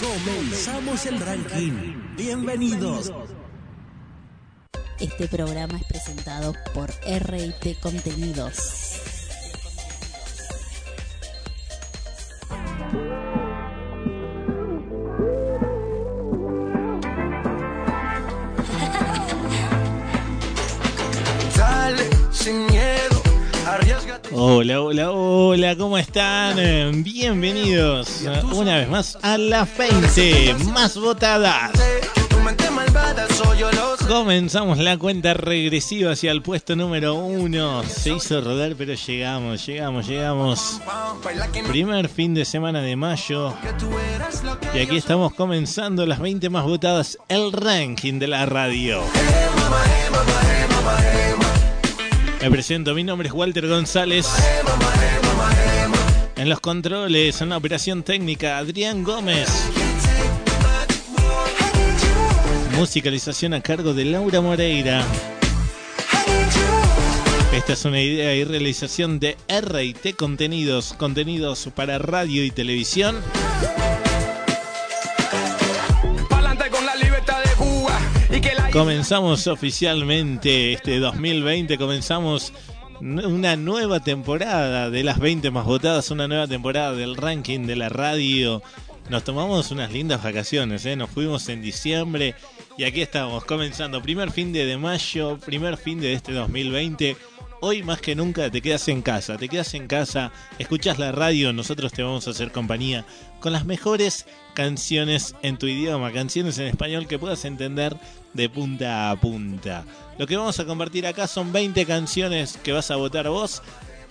Comenzamos el ranking. Bienvenidos. Este programa es presentado por RT Contenidos. Hola, hola, hola, ¿cómo están? Bienvenidos una vez más a las 20 más votadas. Comenzamos la cuenta regresiva hacia el puesto número uno. Se hizo rodar, pero llegamos, llegamos, llegamos. Primer fin de semana de mayo. Y aquí estamos comenzando las 20 más votadas, el ranking de la radio. Me presento, mi nombre es Walter González. En los controles, en la operación técnica, Adrián Gómez. Musicalización a cargo de Laura Moreira. Esta es una idea y realización de RT Contenidos, contenidos para radio y televisión. Comenzamos oficialmente este 2020, comenzamos una nueva temporada de las 20 más votadas, una nueva temporada del ranking de la radio. Nos tomamos unas lindas vacaciones, ¿eh? nos fuimos en diciembre y aquí estamos comenzando primer fin de mayo, primer fin de este 2020. Hoy más que nunca te quedas en casa, te quedas en casa, escuchas la radio, nosotros te vamos a hacer compañía con las mejores canciones en tu idioma, canciones en español que puedas entender de punta a punta. Lo que vamos a compartir acá son 20 canciones que vas a votar vos,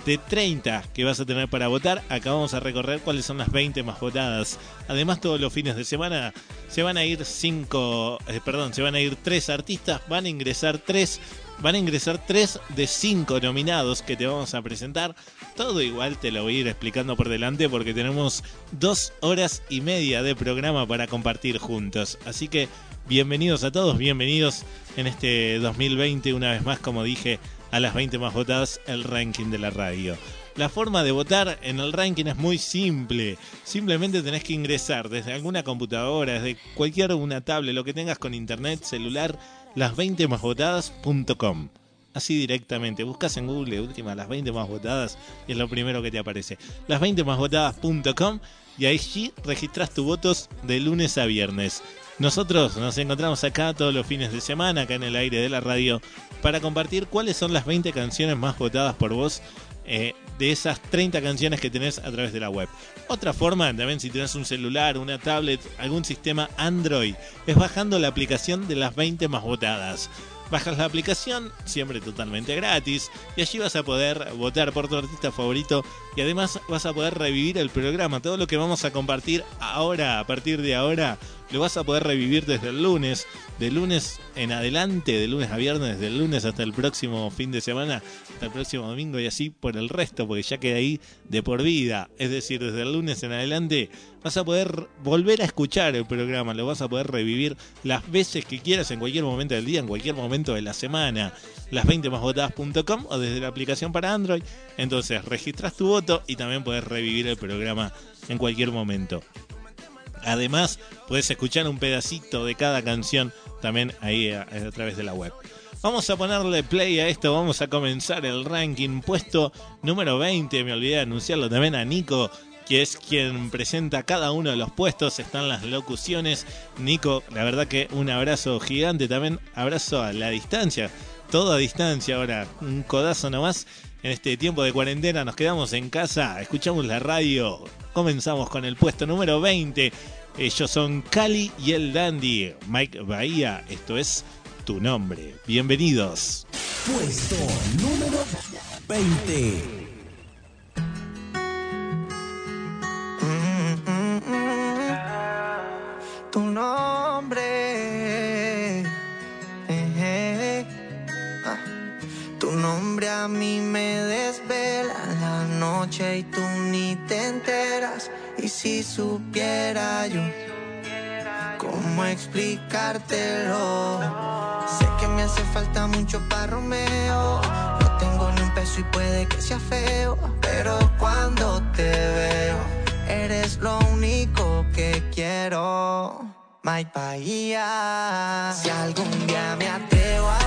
de 30 que vas a tener para votar. Acá vamos a recorrer cuáles son las 20 más votadas. Además, todos los fines de semana se van a ir 5, perdón, se van a ir 3 artistas, van a ingresar 3 Van a ingresar 3 de 5 nominados que te vamos a presentar. Todo igual te lo voy a ir explicando por delante porque tenemos dos horas y media de programa para compartir juntos. Así que bienvenidos a todos, bienvenidos en este 2020, una vez más, como dije, a las 20 más votadas, el ranking de la radio. La forma de votar en el ranking es muy simple. Simplemente tenés que ingresar desde alguna computadora, desde cualquier una tablet, lo que tengas con internet, celular, las20másvotadas.com. Así directamente, buscas en Google última las 20 más votadas y es lo primero que te aparece. Las20másvotadas.com y ahí registras tus votos de lunes a viernes. Nosotros nos encontramos acá todos los fines de semana, acá en el aire de la radio, para compartir cuáles son las 20 canciones más votadas por vos eh, de esas 30 canciones que tenés a través de la web. Otra forma, también si tenés un celular, una tablet, algún sistema Android, es bajando la aplicación de las 20 más votadas. Bajas la aplicación, siempre totalmente gratis, y allí vas a poder votar por tu artista favorito y además vas a poder revivir el programa. Todo lo que vamos a compartir ahora, a partir de ahora, lo vas a poder revivir desde el lunes, de lunes en adelante, de lunes a viernes, desde el lunes hasta el próximo fin de semana, hasta el próximo domingo y así por el resto, porque ya queda ahí de por vida. Es decir, desde el lunes en adelante vas a poder volver a escuchar el programa, lo vas a poder revivir las veces que quieras en cualquier momento del día, en cualquier momento de la semana. Las20másvotadas.com o desde la aplicación para Android. Entonces registras tu voto y también puedes revivir el programa en cualquier momento. Además, puedes escuchar un pedacito de cada canción también ahí a través de la web. Vamos a ponerle play a esto, vamos a comenzar el ranking. Puesto número 20, me olvidé de anunciarlo también a Nico, que es quien presenta cada uno de los puestos, están las locuciones. Nico, la verdad que un abrazo gigante, también abrazo a la distancia, todo a distancia ahora, un codazo nomás. En este tiempo de cuarentena nos quedamos en casa, escuchamos la radio, comenzamos con el puesto número 20. Ellos son Cali y el Dandy, Mike Bahía, esto es tu nombre. Bienvenidos. Puesto número 20. tu nombre. Eh, eh. Ah. Tu nombre a mí me desvela la noche y tú ni te enteras. Y si supiera yo cómo explicártelo, hace falta mucho para Romeo. No tengo ni un peso y puede que sea feo, pero cuando te veo, eres lo único que quiero. Mike Bahía. Si algún día me atrevo a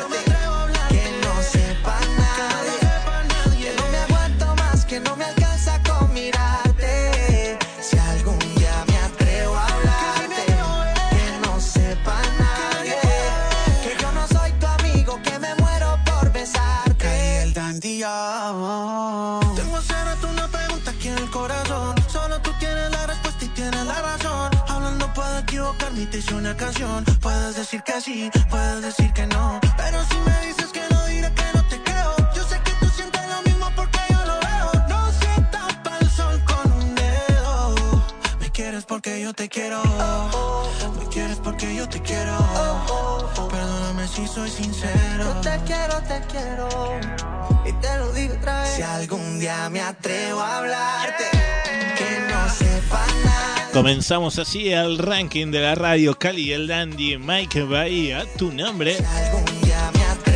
te quiero, te quiero. Y te lo digo otra vez. Si algún día me atrevo a hablarte, que no sepa nadie. Comenzamos así el ranking de la radio Cali y el Dandy Mike Bahía, tu nombre. Si algún día me atrevo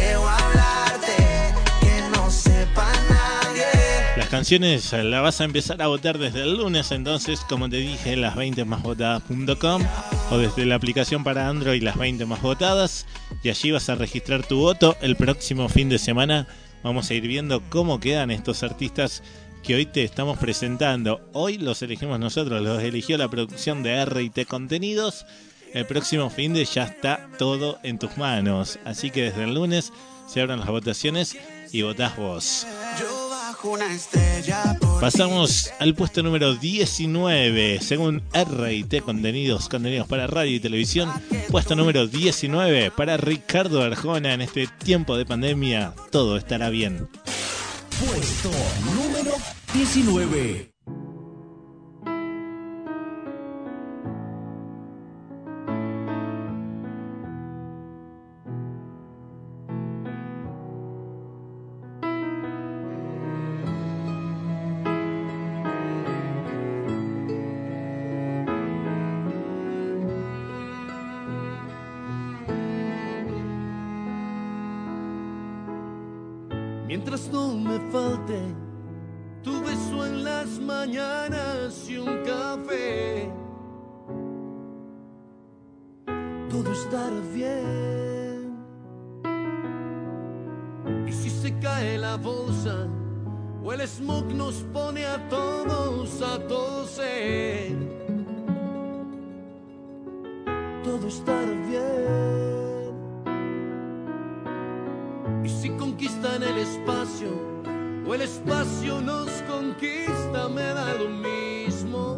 canciones las vas a empezar a votar desde el lunes, entonces, como te dije, las 20 más votadas.com o desde la aplicación para Android las 20 más votadas y allí vas a registrar tu voto. El próximo fin de semana vamos a ir viendo cómo quedan estos artistas que hoy te estamos presentando. Hoy los elegimos nosotros, los eligió la producción de RT Contenidos. El próximo fin de ya está todo en tus manos. Así que desde el lunes se abran las votaciones y votás vos. Bajo una estrella Pasamos al puesto número 19, según RT Contenidos, contenidos para radio y televisión. Puesto número 19 para Ricardo Arjona en este tiempo de pandemia. Todo estará bien. Puesto número 19. Y si conquistan el espacio o el espacio nos conquista, me da lo mismo.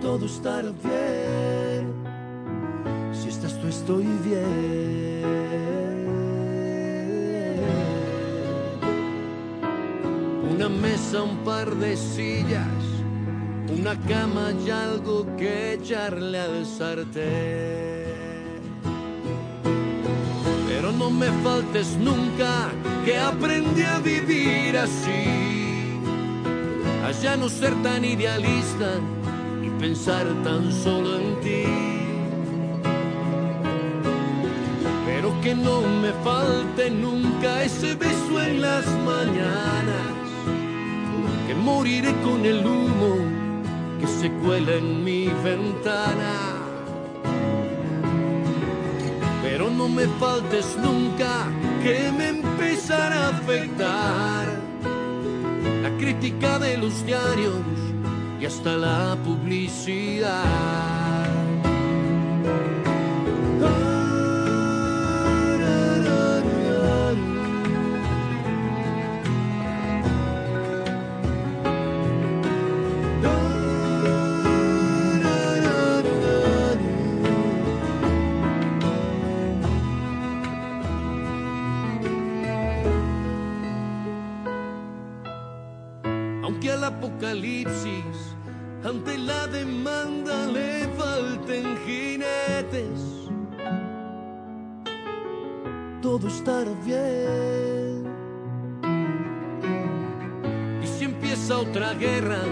Todo estará bien. Si estás tú, estoy bien. Una mesa, un par de sillas, una cama y algo que echarle al sartén. Pero no me faltes nunca, que aprendí a vivir así. A ya no ser tan idealista y pensar tan solo en ti. Pero que no me falte nunca ese beso en las mañanas. Que moriré con el humo que se cuela en mi ventana no me faltes nunca que me empezará a afectar la crítica de los diarios y hasta la publicidad. La demanda le falten jinetes. Todo estará bien. Y si empieza otra guerra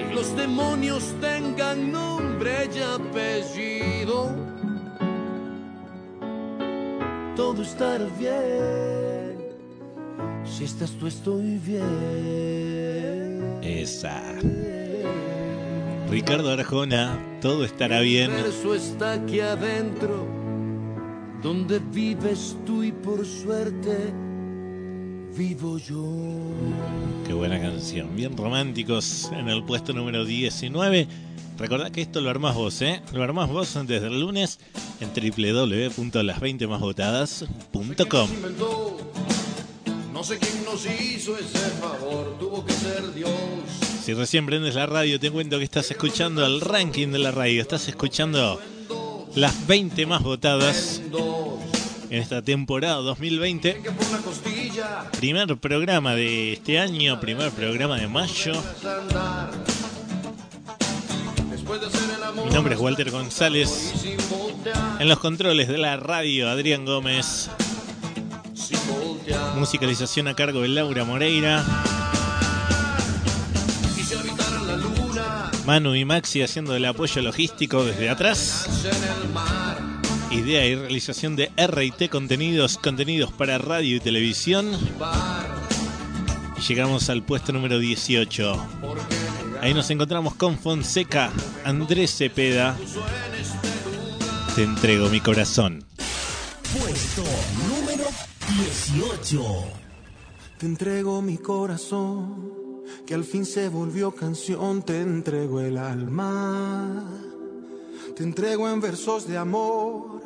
y los demonios tengan nombre y apellido, todo estará bien. Si estás tú estoy bien. Esa. Ricardo Arjona, todo estará bien. Eso está aquí adentro, donde vives tú y por suerte vivo yo. Qué buena canción. Bien románticos en el puesto número 19. Recordá que esto lo armás vos, ¿eh? Lo armás vos desde el lunes en www.las20másvotadas.com. no sé quién nos hizo ese favor, tuvo que ser Dios. Si recién prendes la radio, te cuento que estás escuchando el ranking de la radio. Estás escuchando las 20 más votadas en esta temporada 2020. que por una costilla Primer programa de este año, primer programa de mayo. Mi nombre es Walter González. En los controles de la radio, Adrián Gómez. Musicalización a cargo de Laura Moreira. Manu y Maxi haciendo el apoyo logístico desde atrás. Idea y realización de RT Contenidos, contenidos para radio y televisión. Y llegamos al puesto número 18. Ahí nos encontramos con Fonseca, Andrés Cepeda. Te entrego mi corazón. Puesto número 18. Te entrego mi corazón, que al fin se volvió canción, te entrego el alma. Te entrego en versos de amor,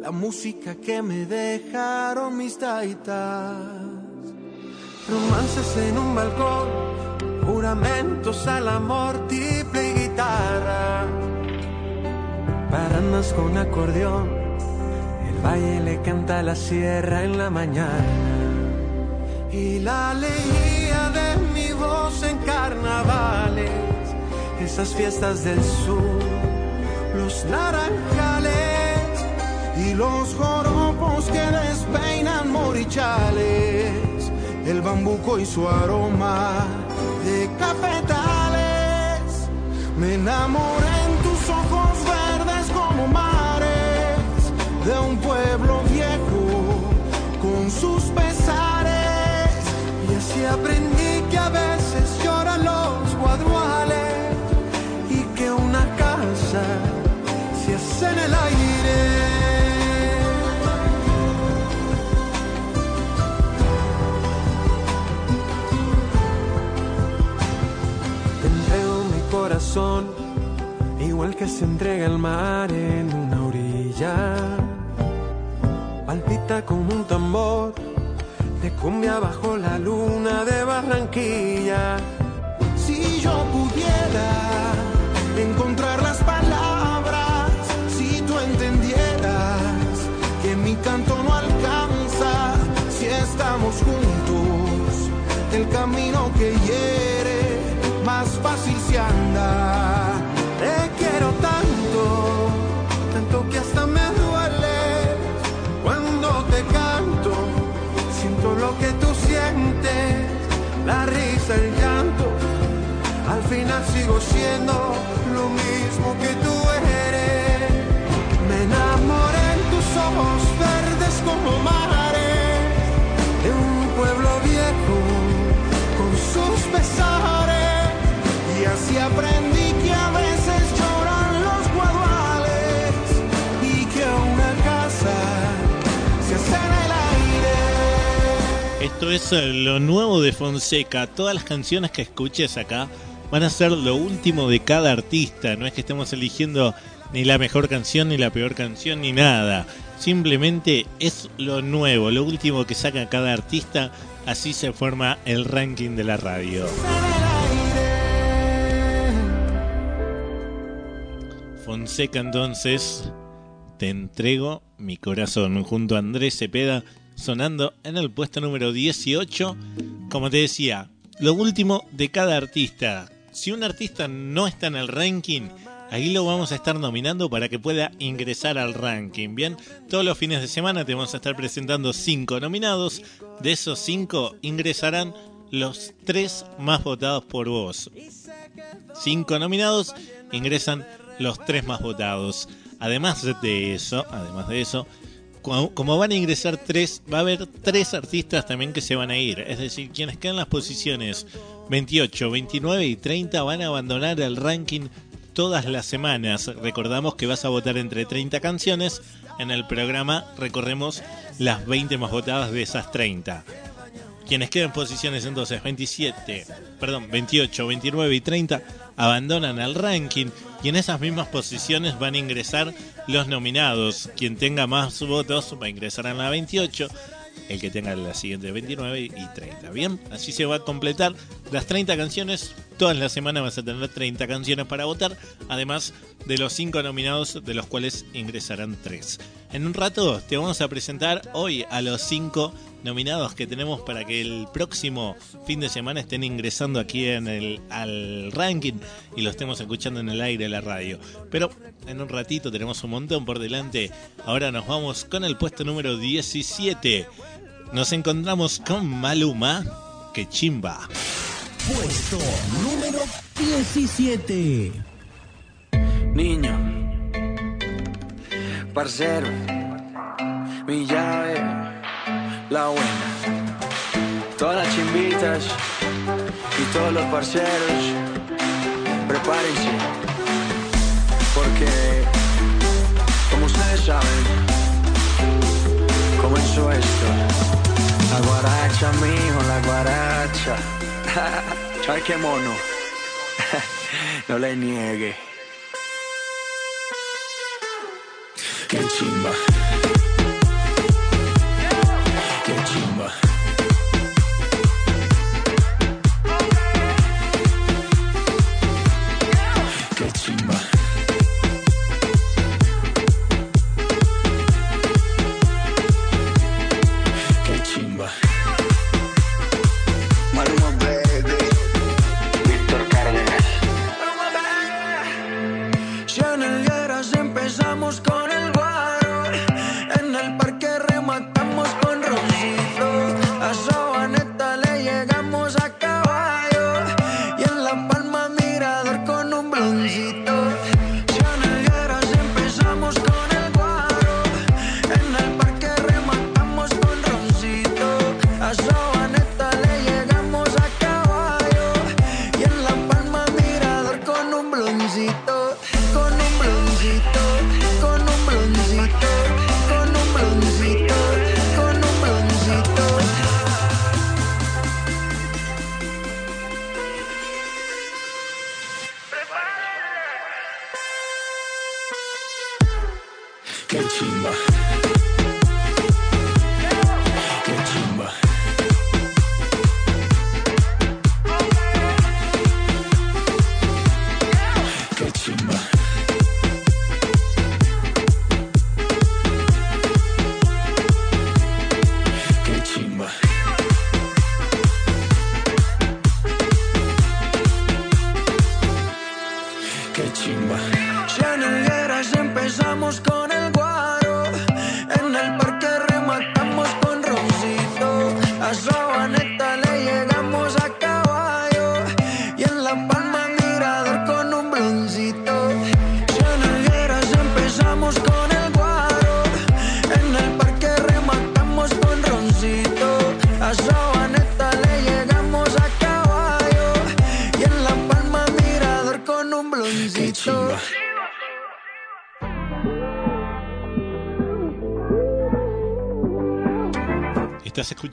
la música que me dejaron mis taitas. Romances en un balcón, juramentos al amor, triple guitarra. Paranas con acordeón, valle le canta la sierra en la mañana. Y la alegría de mi voz en carnavales, esas fiestas del sur, los naranjales y los joropos que despeinan morichales, el bambuco y su aroma de cafetales. Me enamoré de un pueblo viejo con sus pesares y así aprendí que a veces lloran los guaduales y que una casa se hace en el aire. Corazón, igual que se entrega el mar en una orilla. Palpita como un tambor de cumbia bajo la luna de Barranquilla. Si yo pudiera encontrar las palabras, si tú entendieras que mi canto no alcanza, si estamos juntos, el camino que hiere más fácil se anda. El llanto. Al final sigo siendo lo mismo que tú Esto es eh, lo nuevo de Fonseca. Todas las canciones que escuches acá van a ser lo último de cada artista. No es que estemos eligiendo ni la mejor canción, ni la peor canción, ni nada. Simplemente es lo nuevo, lo último que saca cada artista. Así se forma el ranking de la radio. Fonseca entonces, te entrego mi corazón junto a Andrés Cepeda sonando en el puesto número 18. Como te decía, lo último de cada artista. Si un artista no está en el ranking, ahí lo vamos a estar nominando para que pueda ingresar al ranking. Bien, todos los fines de semana te vamos a estar presentando cinco nominados. De esos cinco ingresarán los tres más votados por vos. Cinco nominados ingresan los tres más votados. Además de eso, además de eso, como van a ingresar tres, va a haber tres artistas también que se van a ir. Es decir, quienes quedan en las posiciones 28, 29 y 30 van a abandonar el ranking todas las semanas. Recordamos que vas a votar entre 30 canciones. En el programa recorremos las 20 más votadas de esas 30. Quienes quedan posiciones entonces 27, perdón, 28, 29 y 30 abandonan el ranking y en esas mismas posiciones van a ingresar los nominados. Quien tenga más votos va a ingresar en la 28, el que tenga la siguiente 29 y 30. Bien, así se va a completar las 30 canciones. Todas las semanas vas a tener 30 canciones para votar, además de los 5 nominados de los cuales ingresarán 3. En un rato te vamos a presentar hoy a los 5 nominados que tenemos para que el próximo fin de semana estén ingresando aquí en el al ranking y lo estemos escuchando en el aire de la radio. Pero en un ratito tenemos un montón por delante. Ahora nos vamos con el puesto número 17. Nos encontramos con Maluma, que chimba. Puesto número 17. Niño, parcero, mi llave, la buena. Todas las chimbitas y todos los parceros, prepárense, porque, como ustedes saben, comenzó esto. La guaracha, mijo, la guaracha. Ay, qué mono. no le niegue. Qué chimba.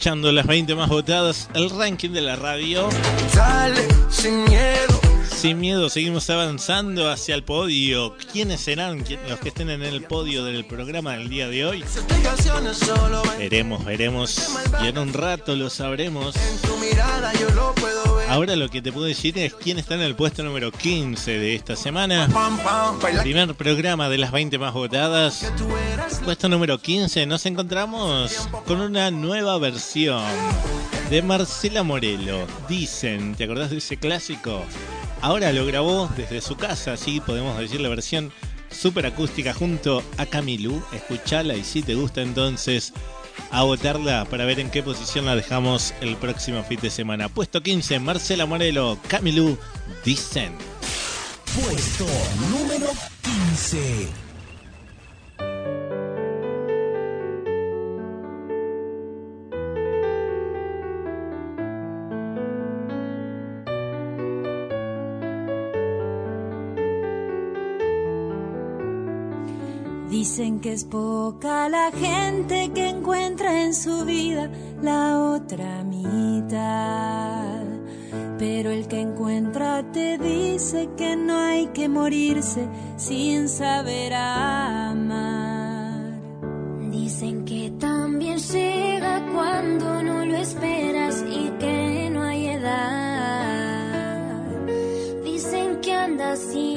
Escuchando las 20 más votadas, el ranking de la radio. Dale, sin miedo. Sin miedo, seguimos avanzando hacia el podio. ¿Quiénes serán los que estén en el podio del programa del día de hoy? Veremos, veremos. Y en un rato lo sabremos. en tu mirada, yo lo puedo. Ahora lo que te puedo decir es quién está en el puesto número 15 de esta semana. Primer programa de las 20 más votadas. Puesto número 15, nos encontramos con una nueva versión de Marcela Morelo. Dicen, ¿te acordás de ese clásico? Ahora lo grabó desde su casa, así podemos decir la versión super acústica junto a Camilú. Escuchala y si te gusta entonces a votarla para ver en qué posición la dejamos el próximo fin de semana. Puesto 15, Marcela Morelo, Camilú, Dicen. Puesto número 15. Dicen que es poca la gente que encuentra en su vida la otra mitad. Pero el que encuentra te dice que no hay que morirse sin saber amar. Dicen que también llega cuando no lo esperas y que no hay edad. Dicen que anda sin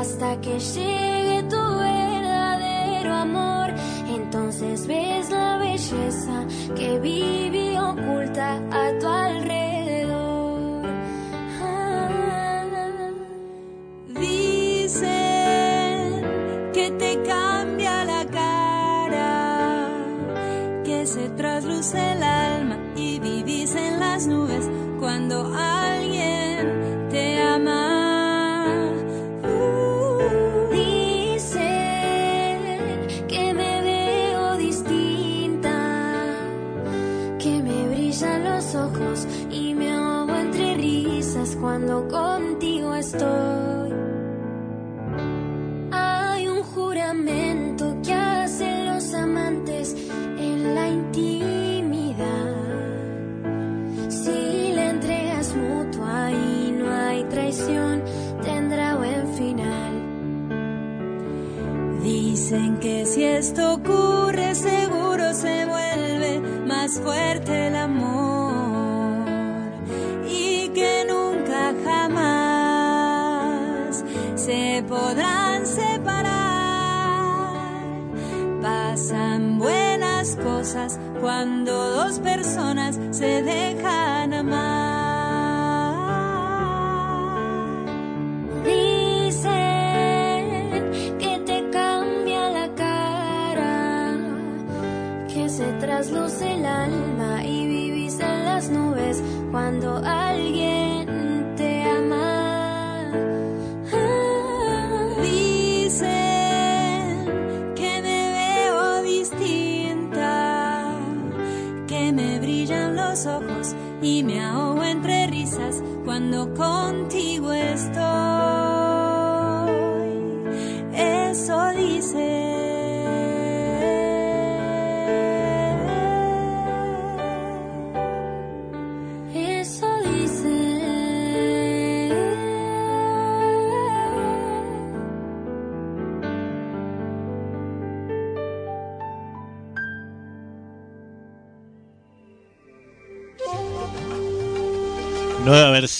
hasta que llegue tu verdadero amor. Entonces ves la belleza que vive oculta a tu alrededor. Ah. Dicen que te cambia la cara, que se trasluce el esto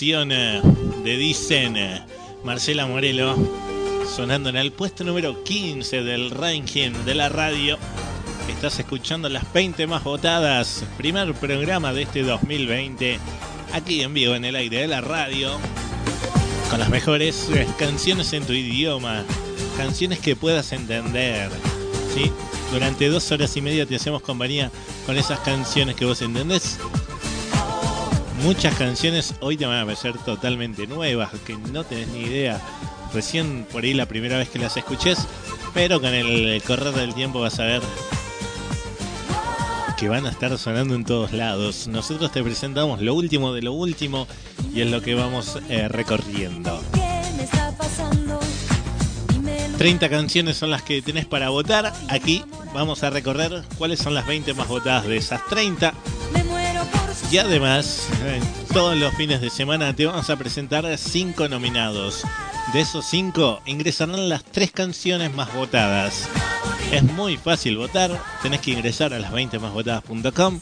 De Dicen Marcela Morelo sonando en el puesto número 15 del ranking de la radio. Estás escuchando las 20 más votadas, primer programa de este 2020, aquí en vivo en el aire de la radio, con las mejores eh, canciones en tu idioma, canciones que puedas entender. ¿sí? Durante dos horas y media te hacemos compañía con esas canciones que vos entendés muchas canciones hoy te van a parecer totalmente nuevas, que no tenés ni idea. Recién por ahí la primera vez que las escuches, pero con el correr del tiempo vas a ver que van a estar sonando en todos lados. Nosotros te presentamos lo último de lo último y es lo que vamos eh, recorriendo. ¿Qué me está pasando? Dímelo. 30 canciones son las que tenés para votar. Aquí vamos a recorrer cuáles son las 20 más votadas de esas 30. Y además, eh, todos los fines de semana te vamos a presentar cinco nominados. De esos cinco ingresarán las tres canciones más votadas. Es muy fácil votar, tenés que ingresar a las 20 másvotadas.com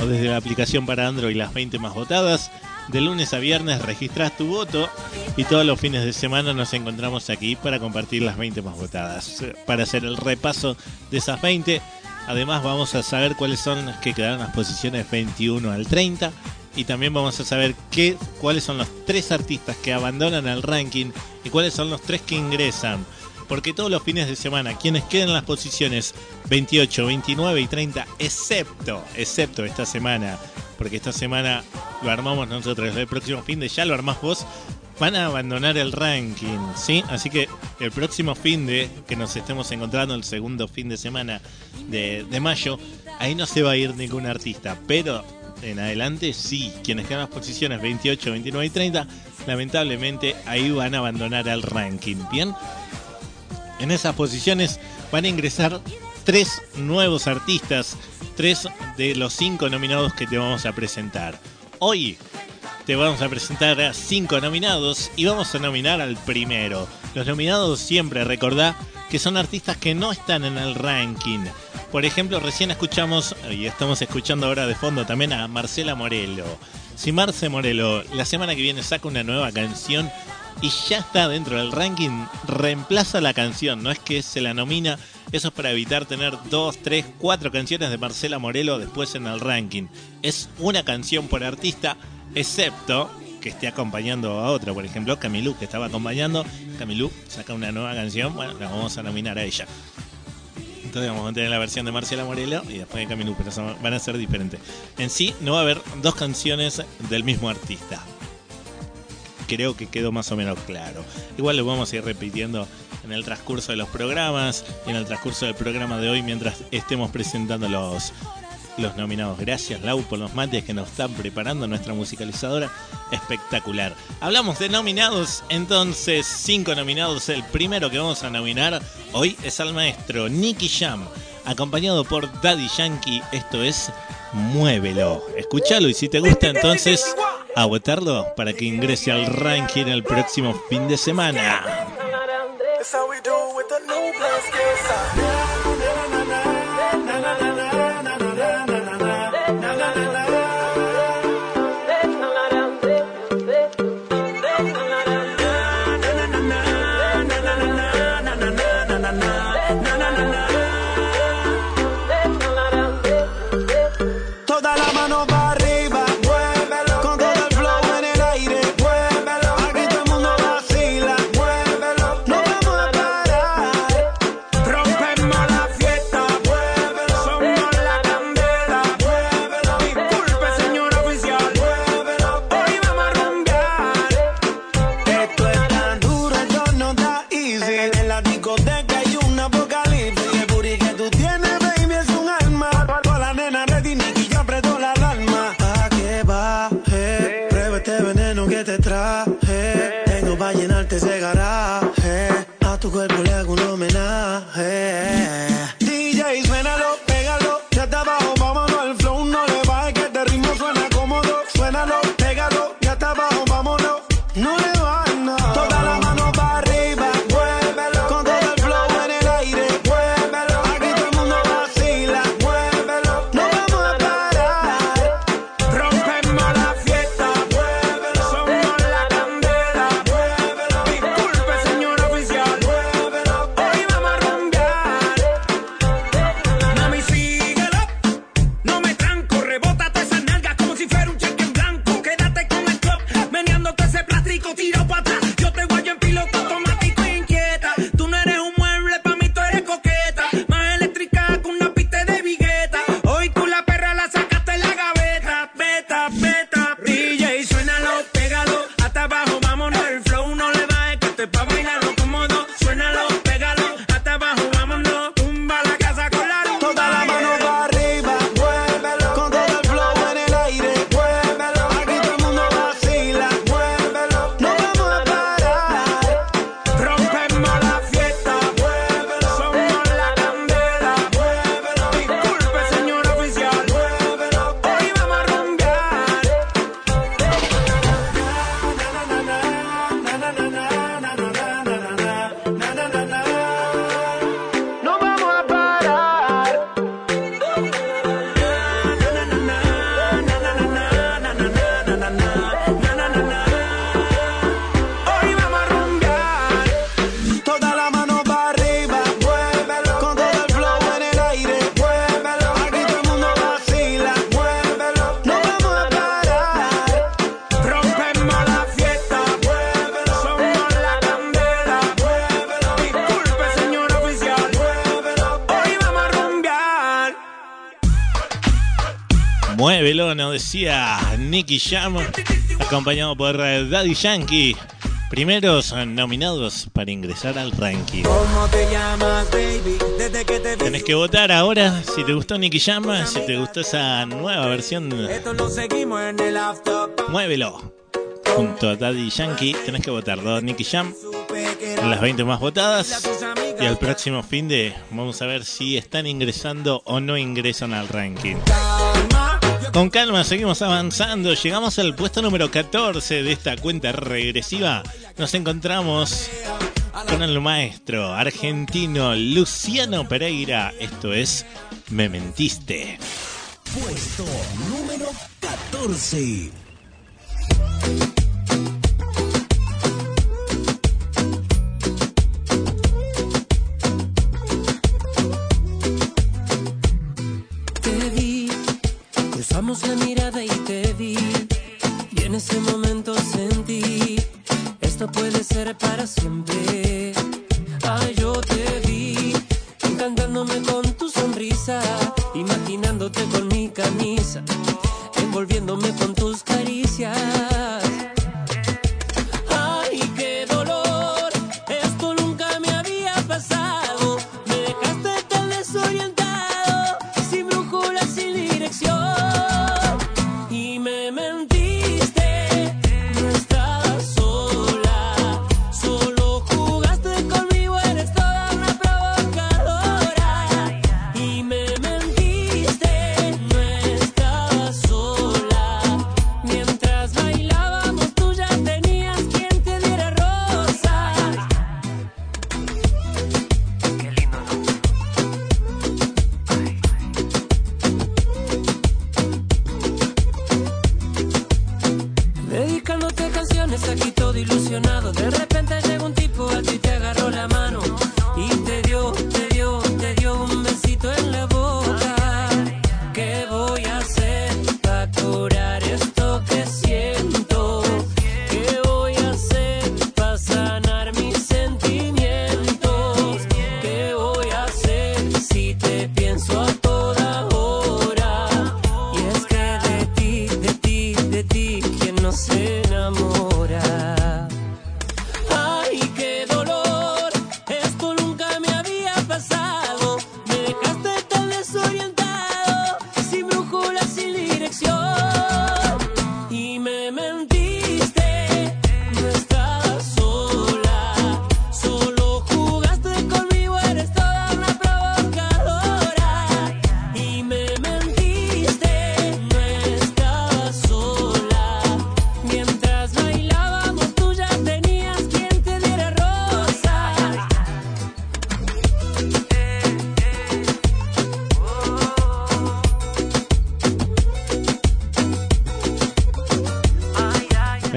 o desde la aplicación para Android las 20 más votadas. De lunes a viernes registrás tu voto y todos los fines de semana nos encontramos aquí para compartir las 20 más votadas. Eh, Para hacer el repaso de esas 20 Además vamos a saber cuáles son las que quedaron las posiciones 21 al 30 y también vamos a saber qué, cuáles son los tres artistas que abandonan el ranking y cuáles son los tres que ingresan. Porque todos los fines de semana, quienes quedan en las posiciones 28, 29 y 30, excepto, excepto esta semana, porque esta semana lo armamos nosotros, el próximo fin de ya lo armás vos, van a abandonar el ranking, ¿sí? Así que el próximo fin de que nos estemos encontrando, el segundo fin de semana de, mayo, ahí no se va a ir ningún artista, pero en adelante sí, quienes quedan las posiciones 28, 29 y 30, lamentablemente ahí van a abandonar el ranking, ¿bien? En esas posiciones van a ingresar tres nuevos artistas, tres de los cinco nominados que te vamos a presentar. Hoy te vamos a presentar a cinco nominados y vamos a nominar al primero. Los nominados siempre recordá que son artistas que no están en el ranking. Por ejemplo, recién escuchamos, y estamos escuchando ahora de fondo también a Marcela Morelo. Si Marce Morelo la semana que viene saca una nueva canción y ya está dentro del ranking, reemplaza la canción, no es que se la nomina, eso es para evitar tener dos, tres, cuatro canciones de Marcela Morelo después en el ranking. Es una canción por artista, excepto que esté acompañando a otra, por ejemplo Camilú, que estaba acompañando, Camilú saca una nueva canción, bueno, la vamos a nominar a ella. Entonces vamos a tener la versión de Marcela Morelo y después de Camilú, pero van a ser diferentes. En sí no va a haber dos canciones del mismo artista. Creo que quedó más o menos claro. Igual lo vamos a ir repitiendo en el transcurso de los programas y en el transcurso del programa de hoy mientras estemos presentando los, los nominados. Gracias Lau por los mates que nos están preparando nuestra musicalizadora. Espectacular. Hablamos de nominados, entonces cinco nominados. El primero que vamos a nominar hoy es al maestro Nicky Jam, acompañado por Daddy Yankee. Esto es Muévelo. Escúchalo y si te gusta entonces a votarlo para que ingrese al ranking el próximo fin de semana. Decía Nicky Jam, acompañado por Daddy Yankee. Primeros nominados para ingresar al ranking. ¿Cómo te llamas, baby? Desde que te. Tenés que votar ahora si te gustó Nicky Jam, si te gustó esa nueva versión. Esto lo seguimos en el after. Muévelo. Junto a Daddy Yankee, tenés que votar dos Nicky Jam las 20 más votadas. Y al próximo fin de vamos a ver si están ingresando o no ingresan al ranking. Con calma, seguimos avanzando. Llegamos al puesto número 14 de esta cuenta regresiva. Nos encontramos con el maestro argentino Luciano Pereira. Esto es Me Mentiste. Puesto número 14. Cruzamos la mirada y te vi. Y en ese momento sentí, esto puede ser para siempre. Ay, yo te vi, encantándome con tu sonrisa, imaginándote con mi camisa, envolviéndome con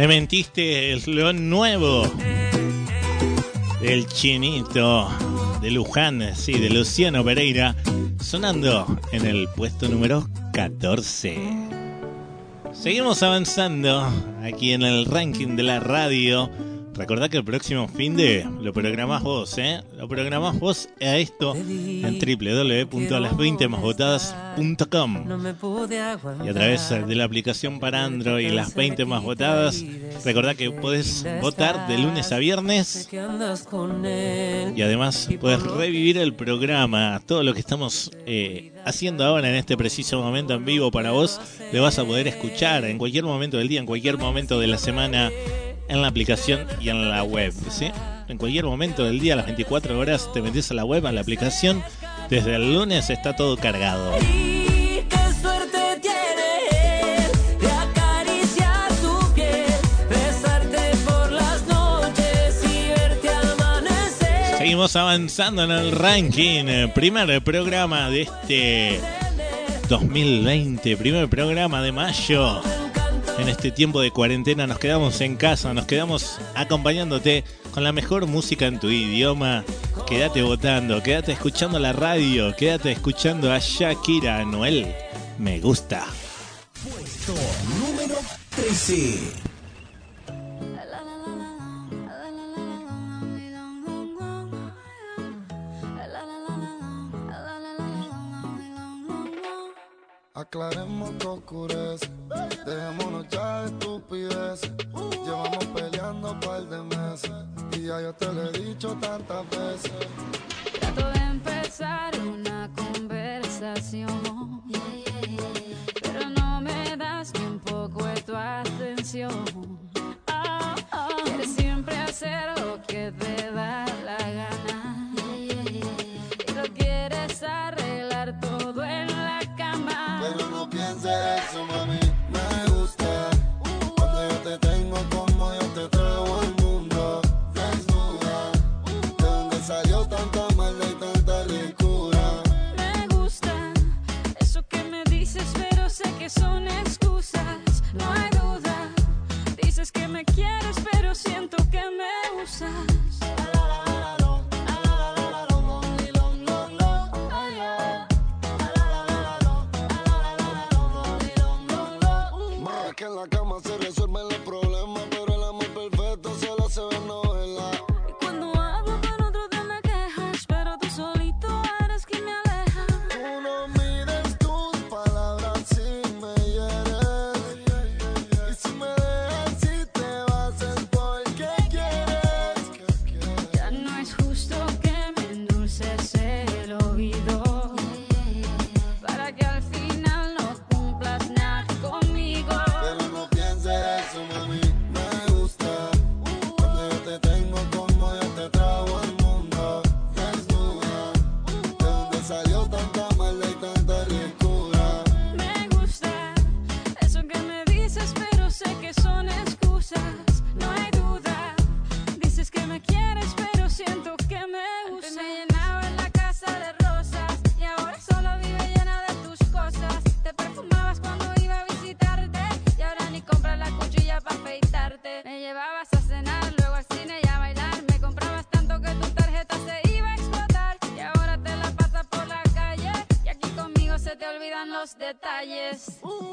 Me mentiste, es lo nuevo del chinito de Luján, sí, de Luciano Pereira, sonando en el puesto número 14. Seguimos avanzando aquí en el ranking de la radio. Recordá que el próximo fin de lo programás vos, ¿eh? Lo programás vos a esto en www.las20másvotadas.com No me pude y aguantar. a través de la aplicación para Android las 20 más votadas. Recordá que podés votar de lunes a viernes y además puedes revivir el programa. Todo lo que estamos eh, haciendo ahora en este preciso momento en vivo para vos, lo vas a poder escuchar en cualquier momento del día, en cualquier momento de la semana, en la aplicación y en la web. ¿sí? En cualquier momento del día, a las 24 horas, te metes a la web, a la aplicación. Desde el lunes está todo cargado. Seguimos avanzando en el ranking. eh, Primer programa de este 2020, primer programa de mayo. En este tiempo de cuarentena nos quedamos en casa, nos quedamos acompañándote con la mejor música en tu idioma. Quédate votando, quédate escuchando la radio, quédate escuchando a Shakira Noel. Me gusta. Puesto número 13. Aclaremos que oscurece. Dejémonos ya de estupideces. Llevamos peleando un par de meses. Y ya yo te lo he dicho tantas veces. Trato de empezar una conversación. Pero no me das ni un poco de tu atención. Ah, ah. Siempre hacer lo que te da me quieres, pero siento que me usas. Los detalles. Yo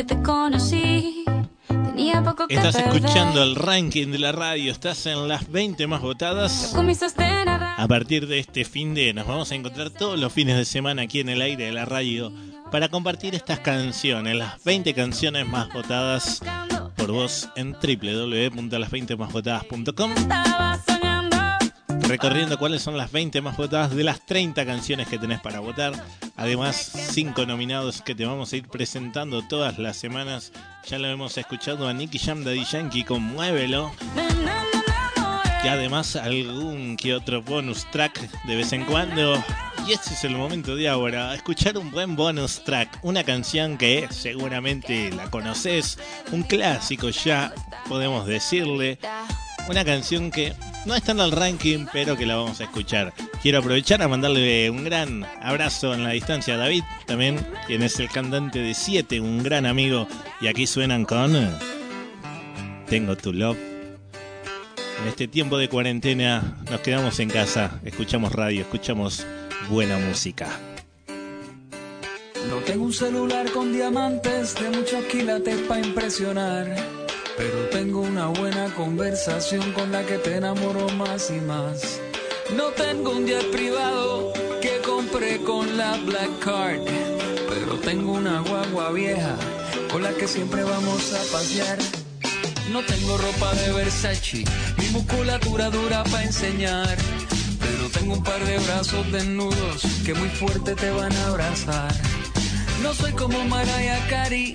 que te conocí, tenía poco que Estás perder. escuchando el ranking de la radio, estás en las 20 más votadas. A partir de este fin de nos vamos a encontrar todos los fines de semana aquí en el aire de la radio para compartir estas canciones, las 20 canciones más votadas por vos en www.las20másvotadas.com. Recorriendo cuáles son las 20 más votadas de las 30 canciones que tenés para votar. Además, 5 nominados que te vamos a ir presentando todas las semanas. Ya lo hemos escuchado a Nicky Jam Daddy Yankee con Muévelo. Y además algún que otro bonus track de vez en cuando. Y ese es el momento de ahora, escuchar un buen bonus track, una canción que seguramente la conoces, un clásico ya, podemos decirle, una canción que no está en el ranking, pero que la vamos a escuchar. Quiero aprovechar a mandarle un gran abrazo en la distancia a David, también, quien es el cantante de 7, un gran amigo, y aquí suenan con Tengo tu love. En este tiempo de cuarentena nos quedamos en casa, escuchamos radio, escuchamos buena música. No tengo un celular con diamantes de muchos quilates para impresionar, pero tengo una buena conversación con la que te enamoro más y más. No tengo un jet privado que compré con la Black Card, pero tengo una guagua vieja con la que siempre vamos a pasear. No tengo ropa de Versace, ni musculatura dura para enseñar. Pero tengo un par de brazos desnudos que muy fuerte te van a abrazar. No soy como Mariah Carey,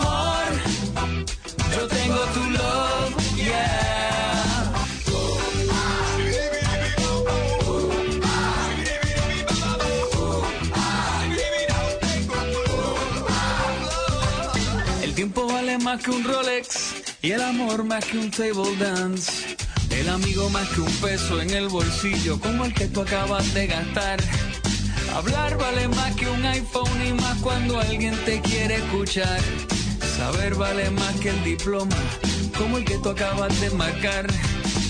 Más que un Rolex y el amor más que un table dance. El amigo más que un peso en el bolsillo como el que tú acabas de gastar. Hablar vale más que un iPhone y más cuando alguien te quiere escuchar. Saber vale más que el diploma como el que tú acabas de marcar.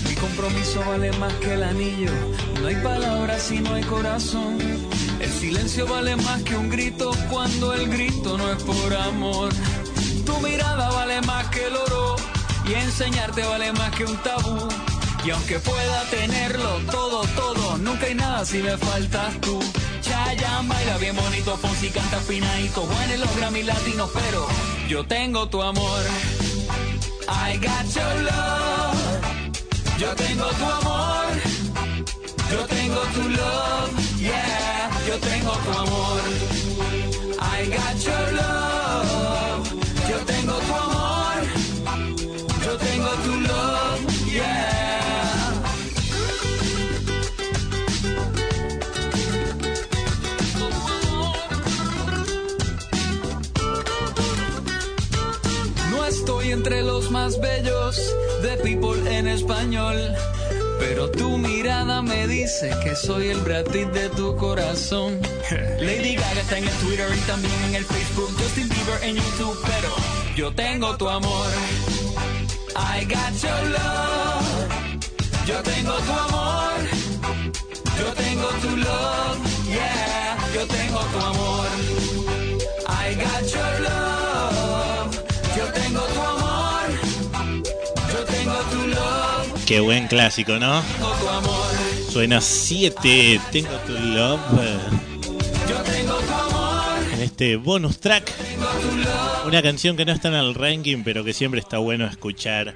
Mi compromiso vale más que el anillo. No hay palabras si no hay corazón. El silencio vale más que un grito cuando el grito no es por amor. Tu mirada vale más que el oro y enseñarte vale más que un tabú. Y aunque pueda tenerlo todo, todo, nunca hay nada si me faltas tú. Chayanne baila bien bonito, Fonsi canta finadito, bueno en los Grammy latinos, pero yo tengo tu amor. I got your love. Yo tengo tu amor. Yo tengo tu love. Yeah, yo tengo tu amor. I got your love. Entre los más bellos de People en español. Pero tu mirada me dice que soy el Brad Pitt de tu corazón. Lady Gaga está en el Twitter y también en el Facebook. Justin Bieber en YouTube, pero yo tengo tu amor. I got your love. Yo tengo tu amor. Yo tengo tu love. Yeah, yo tengo tu amor. Qué buen clásico, ¿no? Suena 7, tengo tu love. En este bonus track, una canción que no está en el ranking, pero que siempre está bueno escuchar.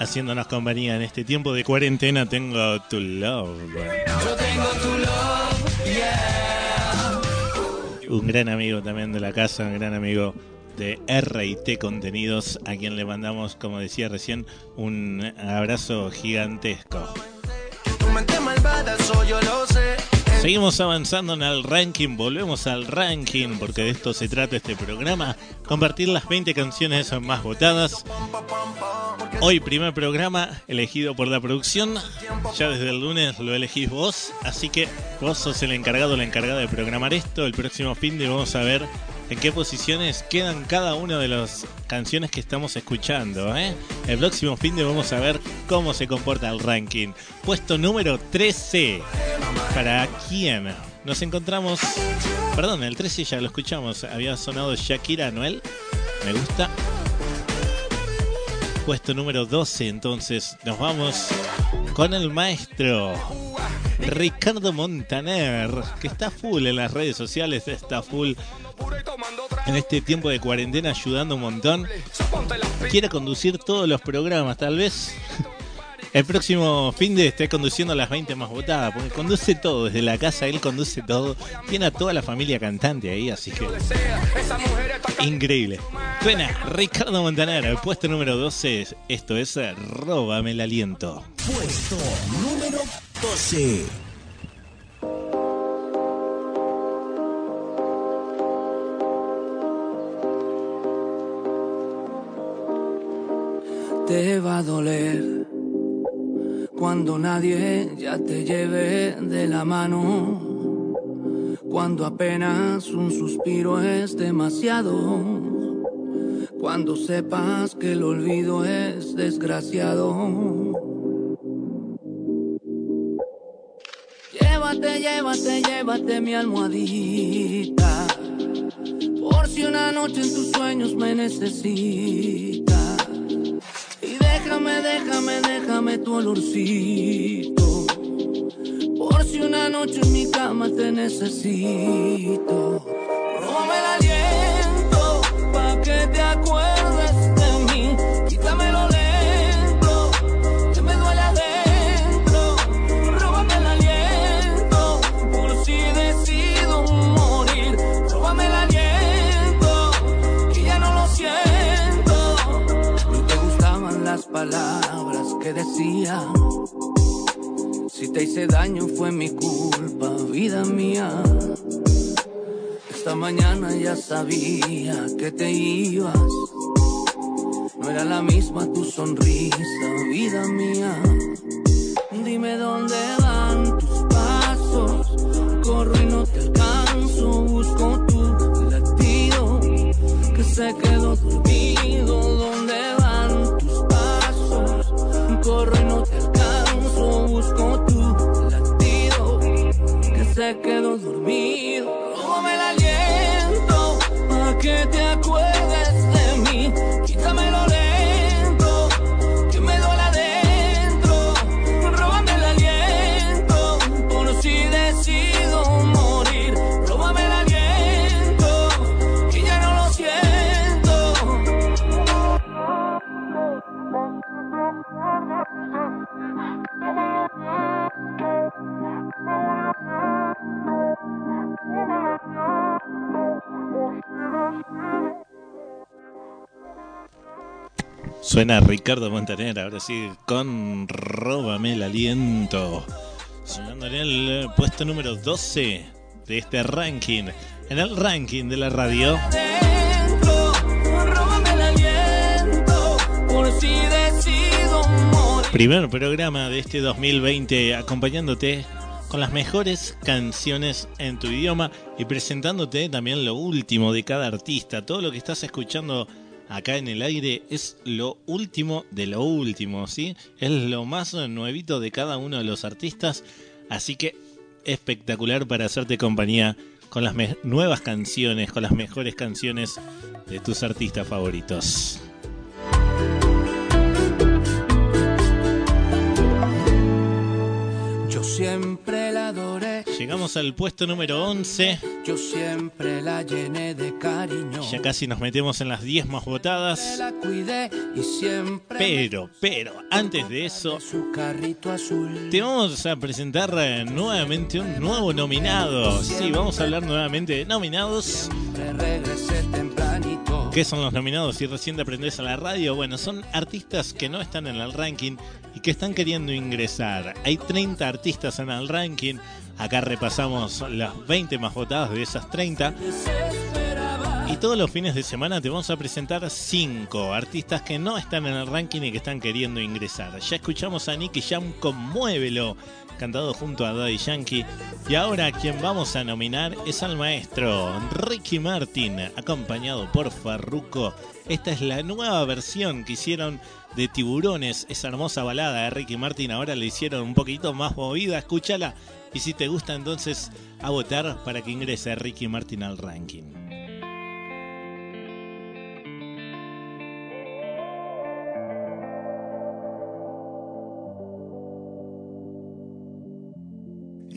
Haciéndonos compañía en este tiempo de cuarentena, tengo tu love. Tengo tu love. Un gran amigo también de la casa, un gran amigo de RT Contenidos, a quien le mandamos, como decía recién, un abrazo gigantesco. Seguimos avanzando en el ranking, volvemos al ranking, porque de esto se trata este programa, compartir las 20 canciones más votadas. Hoy primer programa elegido por la producción, ya desde el lunes lo elegís vos, así que vos sos el encargado la encargada de programar esto. El próximo fin de vamos a ver en qué posiciones quedan cada una de las canciones que estamos escuchando. ¿eh? El próximo fin de vamos a ver cómo se comporta el ranking. Puesto número 13. ¿Para quién? Nos encontramos... Perdón, el 13 ya lo escuchamos. Había sonado Shakira Noel. Me gusta. Puesto número 12, entonces nos vamos con el maestro Ricardo Montaner, que está full en las redes sociales, está full en este tiempo de cuarentena ayudando un montón. Quiere conducir todos los programas, tal vez. El próximo fin de esté conduciendo las 20 más votadas, porque conduce todo, desde la casa él conduce todo. Tiene a toda la familia cantante ahí, así que increíble. Suena Ricardo Montaner, el puesto número 12. Esto es Róbame el aliento. Puesto número 12. Te va a doler cuando nadie ya te lleve de la mano. Cuando apenas un suspiro es demasiado. Cuando sepas que el olvido es desgraciado. Llévate, llévate, llévate mi almohadita. Por si una noche en tus sueños me necesitas. Déjame, déjame, déjame tu olorcito. Por si una noche en mi cama te necesito. Róbame el aliento pa' que te acuerdes decía, si te hice daño fue mi culpa, vida mía. Esta mañana ya sabía que te ibas. No era la misma tu sonrisa, vida mía. Dime dónde van tus pasos. Corro y no te alcanzo. Busco tu latido que se quedó dormido. Alcanzo. Busco tu latido que se quedó dormido. Róbame el aliento para que te acuerdes Suena Ricardo Montaner, ahora sí, con Róbame el aliento. Sonando en el eh, puesto número 12 de este ranking. En el ranking de la radio. Primer programa de este 2020 acompañándote con las mejores canciones en tu idioma y presentándote también lo último de cada artista. Todo lo que estás escuchando acá en el aire es lo último de lo último, ¿sí? Es lo más nuevito de cada uno de los artistas, así que espectacular para hacerte compañía con las nuevas canciones, con las mejores canciones de tus artistas favoritos. Yo siempre la adoré. Llegamos al puesto número 11. Yo siempre la llené de cariño. Ya casi nos metemos en las 10 más votadas. La cuidé y siempre Pero, pero, antes de eso, su carrito azul. te vamos a presentar eh, nuevamente un nuevo nominado. Sí, vamos a hablar nuevamente de nominados. Siempre regresé. ¿Qué son los nominados si recién te aprendes a la radio? Bueno, son artistas que no están en el ranking y que están queriendo ingresar. Hay 30 artistas en el ranking. Acá repasamos las 20 más votadas de esas 30. Y todos los fines de semana te vamos a presentar 5 artistas que no están en el ranking y que están queriendo ingresar. Ya escuchamos a Nicky Jam con Muévelo, cantado junto a Daddy Yankee. Y ahora quien vamos a nominar es al maestro Ricky Martin, acompañado por Farruko. Esta es la nueva versión que hicieron de Tiburones, esa hermosa balada de Ricky Martin. Ahora le hicieron un poquito más movida, escúchala. Y si te gusta entonces a votar para que ingrese Ricky Martin al ranking.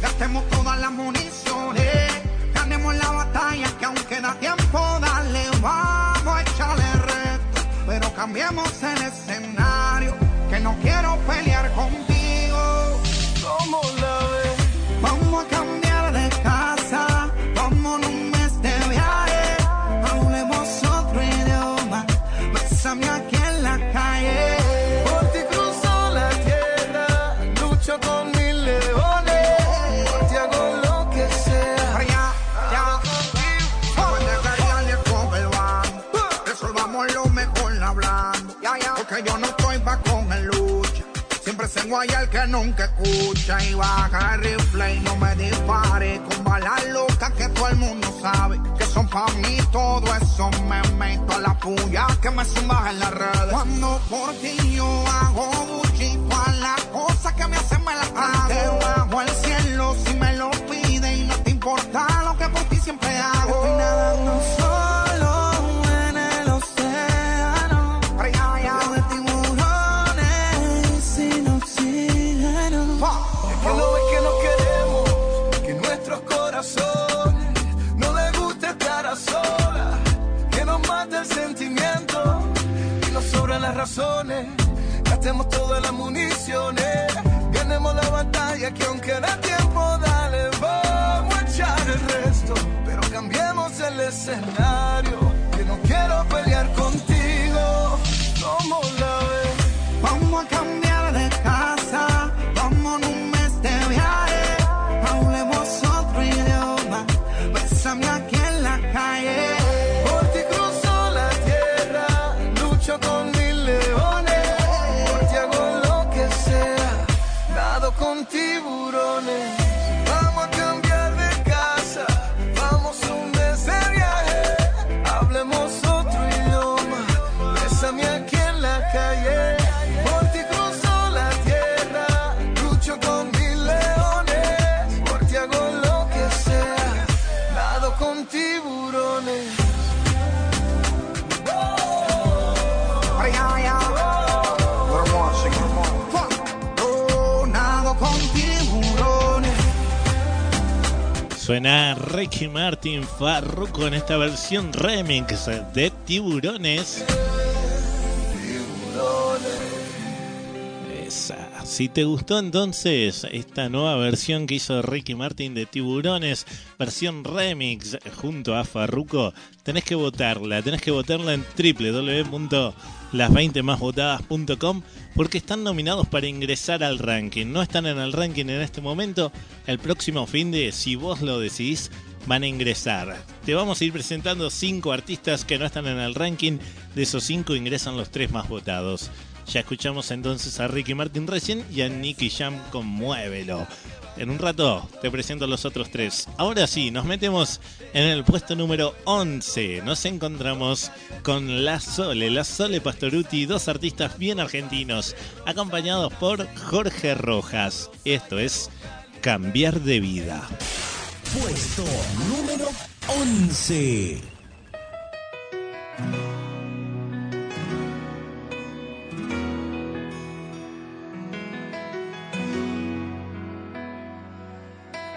Gastemos todas las municiones, ganemos la batalla que aún queda tiempo, dale, vamos a echarle reto, pero cambiemos el escenario, que no quiero pelear contigo. ¿Cómo la ves? Vamos a cambiar Siempre se guaya el que nunca escucha. Y baja el rifle y no me dispare. Con balas locas que todo el mundo sabe. Que son pa' mí todo eso me meto a la puya que me zumbas en la red. Cuando por ti yo hago buchito a las cosas que me hacen me las hago. Bajo el cielo si me lo pide y no te importa lo que por ti siempre hago. Razones. Gastemos todas las municiones. Ganemos la batalla que aunque da tiempo, dale, vamos a echar el resto. Pero cambiemos el escenario. Suena Ricky Martin Farruko en esta versión remix de Tiburones. Si te gustó entonces esta nueva versión que hizo Ricky Martin de Tiburones, versión remix junto a Farruko, tenés que votarla, tenés que votarla en www.las20másvotadas.com porque están nominados para ingresar al ranking. No están en el ranking en este momento, el próximo fin de, si vos lo decidís, van a ingresar. Te vamos a ir presentando cinco artistas que no están en el ranking. De esos cinco ingresan los tres más votados. Ya escuchamos entonces a Ricky Martin recién y a Nicky Jam con Muévelo. En un rato te presento los otros tres. Ahora sí, nos metemos en el puesto número 11. Nos encontramos con La Sole, La Sole Pastoruti, dos artistas bien argentinos, acompañados por Jorge Rojas. Esto es Cambiar de Vida. Puesto número 11.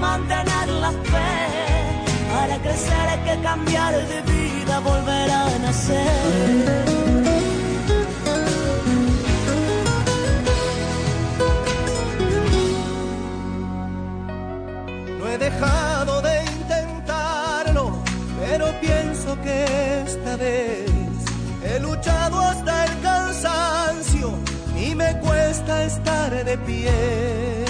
mantener la fe. Para crecer hay que cambiar de vida, volver a nacer. No he dejado de intentarlo, pero pienso que esta vez he luchado hasta el cansancio y me cuesta estar de pie.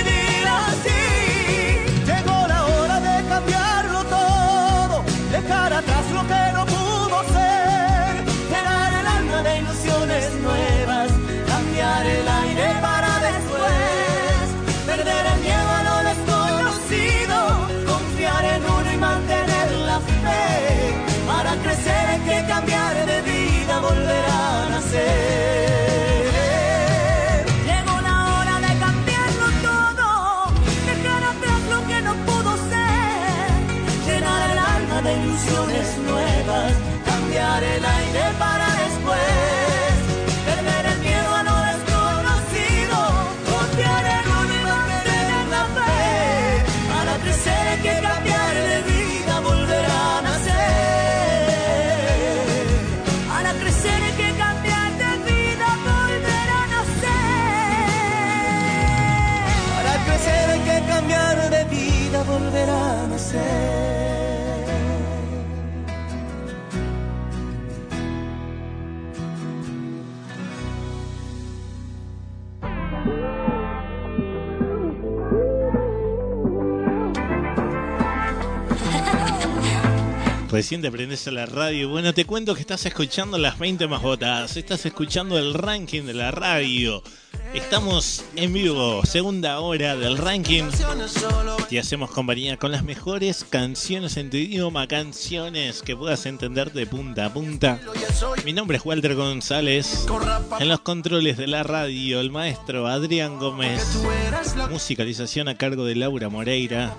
Recién te prendes a la radio. Bueno, te cuento que estás escuchando las 20 más votadas. Estás escuchando el ranking de la radio. Estamos en vivo, segunda hora del ranking. Te hacemos compañía con las mejores canciones en tu idioma, canciones que puedas entender de punta a punta. Mi nombre es Walter González. En los controles de la radio, el maestro Adrián Gómez. Musicalización a cargo de Laura Moreira.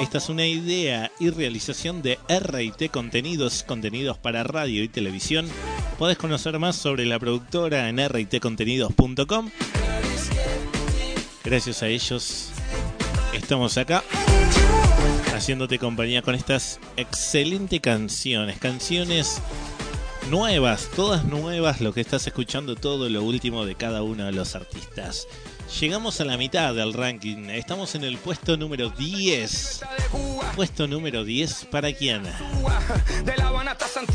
Esta es una idea y realización de RT Contenidos, contenidos para radio y televisión. Podés conocer más sobre la productora en rtcontenidos.com. Gracias a ellos estamos acá haciéndote compañía con estas excelentes canciones, canciones nuevas, todas nuevas, lo que estás escuchando, todo lo último de cada uno de los artistas. Llegamos a la mitad del ranking, estamos en el puesto número 10. Puesto número 10 para quién?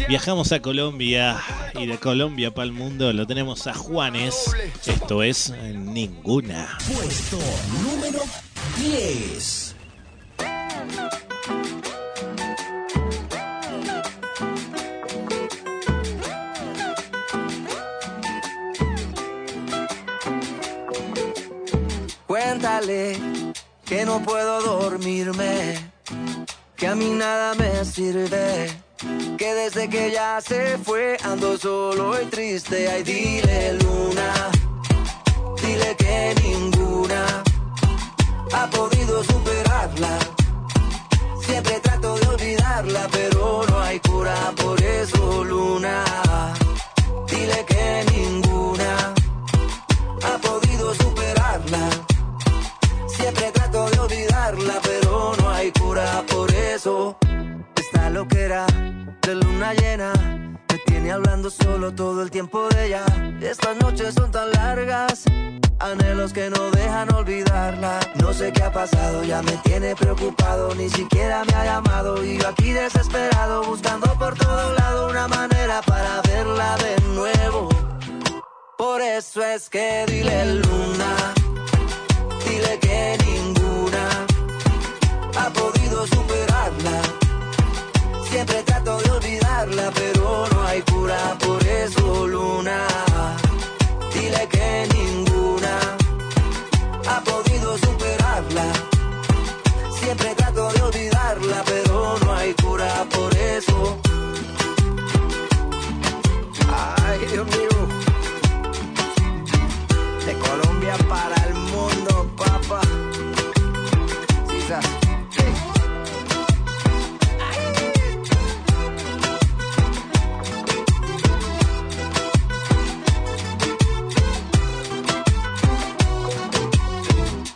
Viajamos a Colombia y de Colombia para el mundo lo tenemos a Juanes. Esto es Ninguna. Puesto número 10. Cuéntale que no puedo dormirme, que a mí nada me sirve, que desde que ya se fue ando solo y triste. Ay, dile luna, dile que ninguna ha podido superarla. Siempre trato de olvidarla, pero no hay cura por eso, luna. Dile que ninguna ha podido superarla. Siempre trato de olvidarla, pero no hay cura por eso. Esta loquera de luna llena me tiene hablando solo todo el tiempo de ella. Estas noches son tan largas, anhelos que no dejan olvidarla. No sé qué ha pasado, ya me tiene preocupado, ni siquiera me ha llamado. Y yo aquí desesperado, buscando por todo lado una manera para verla de nuevo. Por eso es que dile luna, dile que ninguna ha podido superarla. Siempre trato de olvidarla, pero no hay cura por eso, luna. Dile que ninguna ha podido superarla. Siempre trato de olvidarla, pero no hay cura por eso. Ay, Dios mío. De Colombia para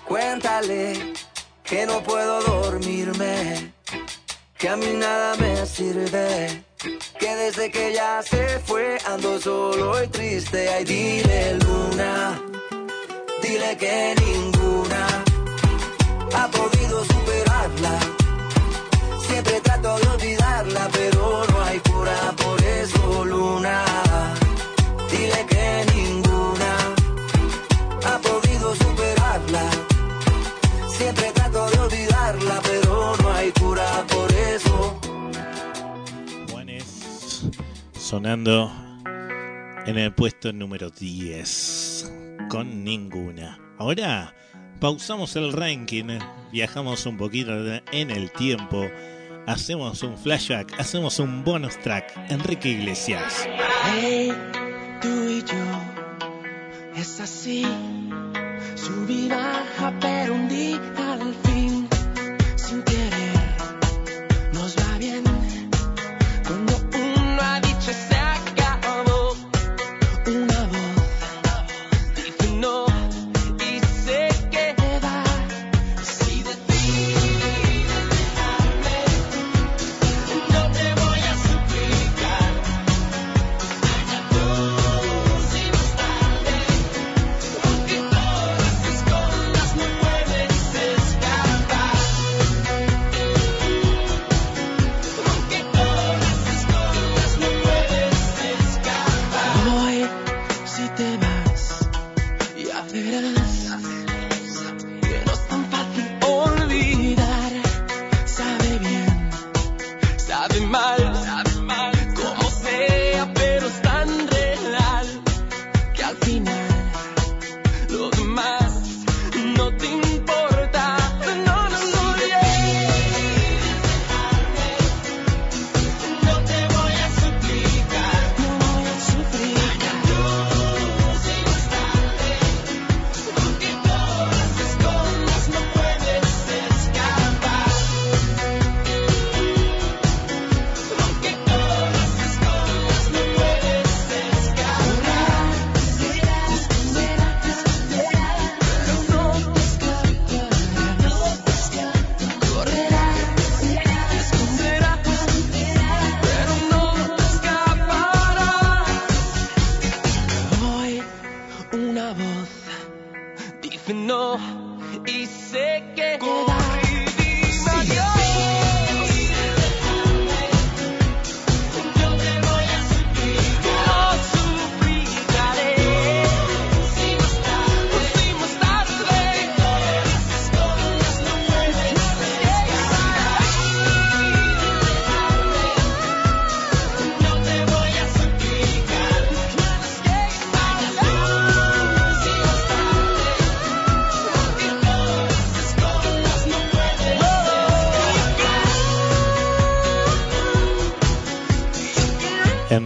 Cuéntale que no puedo dormirme, que a mí nada me sirve, que desde que ya se fue ando solo y triste. Ay, dile luna, dile que ninguna sonando en el puesto número 10 con ninguna. Ahora pausamos el ranking, viajamos un poquito en el tiempo, hacemos un flashback, hacemos un bonus track. Enrique Iglesias. Hey, tú y yo, es así. Un día al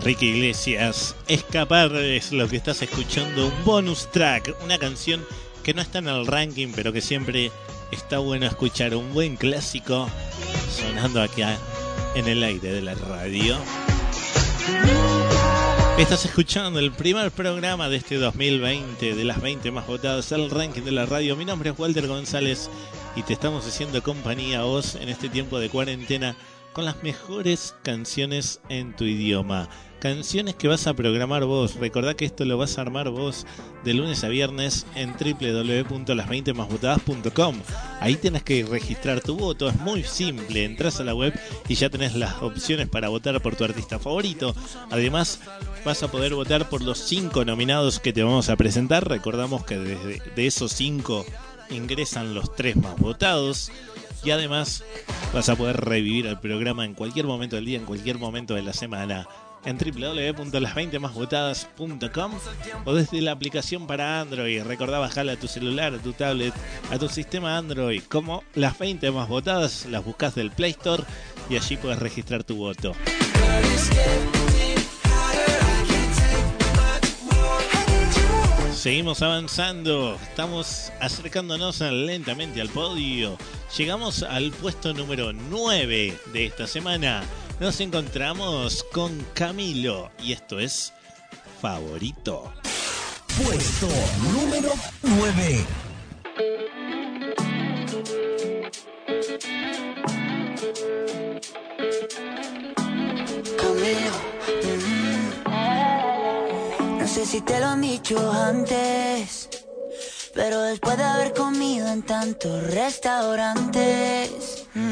Enrique Iglesias, Escapar es lo que estás escuchando, un bonus track, una canción que no está en el ranking, pero que siempre está bueno escuchar, un buen clásico sonando acá en el aire de la radio. Estás escuchando el primer programa de este 2020 de las 20 más votadas al ranking de la radio. Mi nombre es Walter González y te estamos haciendo compañía a vos en este tiempo de cuarentena con las mejores canciones en tu idioma. Canciones que vas a programar vos. Recordá que esto lo vas a armar vos de lunes a viernes en www.las20másvotadas.com. Ahí tenés que registrar tu voto. Es muy simple. Entras a la web y ya tenés las opciones para votar por tu artista favorito. Además, vas a poder votar por los cinco nominados que te vamos a presentar. Recordamos que desde de esos cinco ingresan los tres más votados. Y además vas a poder revivir el programa en cualquier momento del día, en cualquier momento de la semana en www.las20másvotadas.com o desde la aplicación para Android. Recordá bajarla a tu celular, a tu tablet, a tu sistema Android. Como las 20 más votadas, las buscas del Play Store y allí puedes registrar tu voto. Seguimos avanzando, estamos acercándonos lentamente al podio. Llegamos al puesto número 9 de esta semana. Nos encontramos con Camilo y esto es Favorito. Puesto número 9. Camilo. mm. No sé si te lo han dicho antes, pero después de haber comido en tantos restaurantes, mm,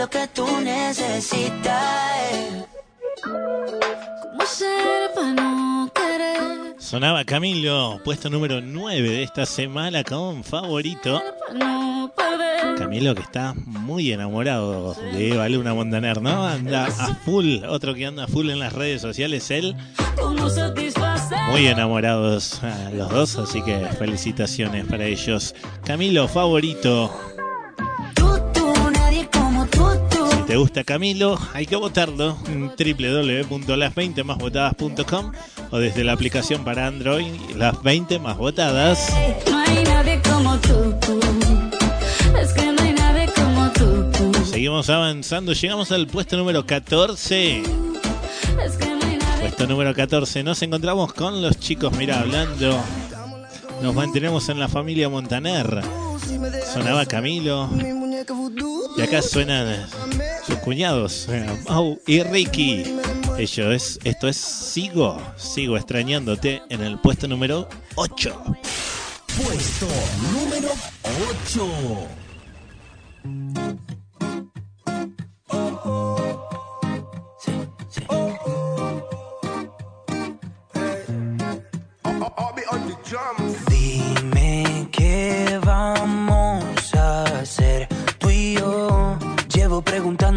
Lo que tú necesitas. ¿Cómo ser para no querer? Sonaba Camilo, puesto número 9 de esta semana con favorito. Camilo que está muy enamorado de Eva Luna Montaner, ¿no? Anda a full, otro que anda a full en las redes sociales, él. Muy enamorados ah, los dos, así que felicitaciones para ellos. Camilo, favorito. Te gusta Camilo, hay que votarlo en www.las20másvotadas.com o desde la aplicación para Android, las 20 más votadas. No hay nadie como tú. Es que no hay nadie como tú. Seguimos avanzando, llegamos al puesto número 14. Es que no hay nadie Puesto número 14, nos encontramos con los chicos, mira, hablando. Nos mantenemos en la familia Montaner. Sonaba Camilo. Y acá suenan sus cuñados, eh, Mau y Ricky. Ello es, esto es Sigo, sigo extrañándote en el puesto número 8. Puesto número 8.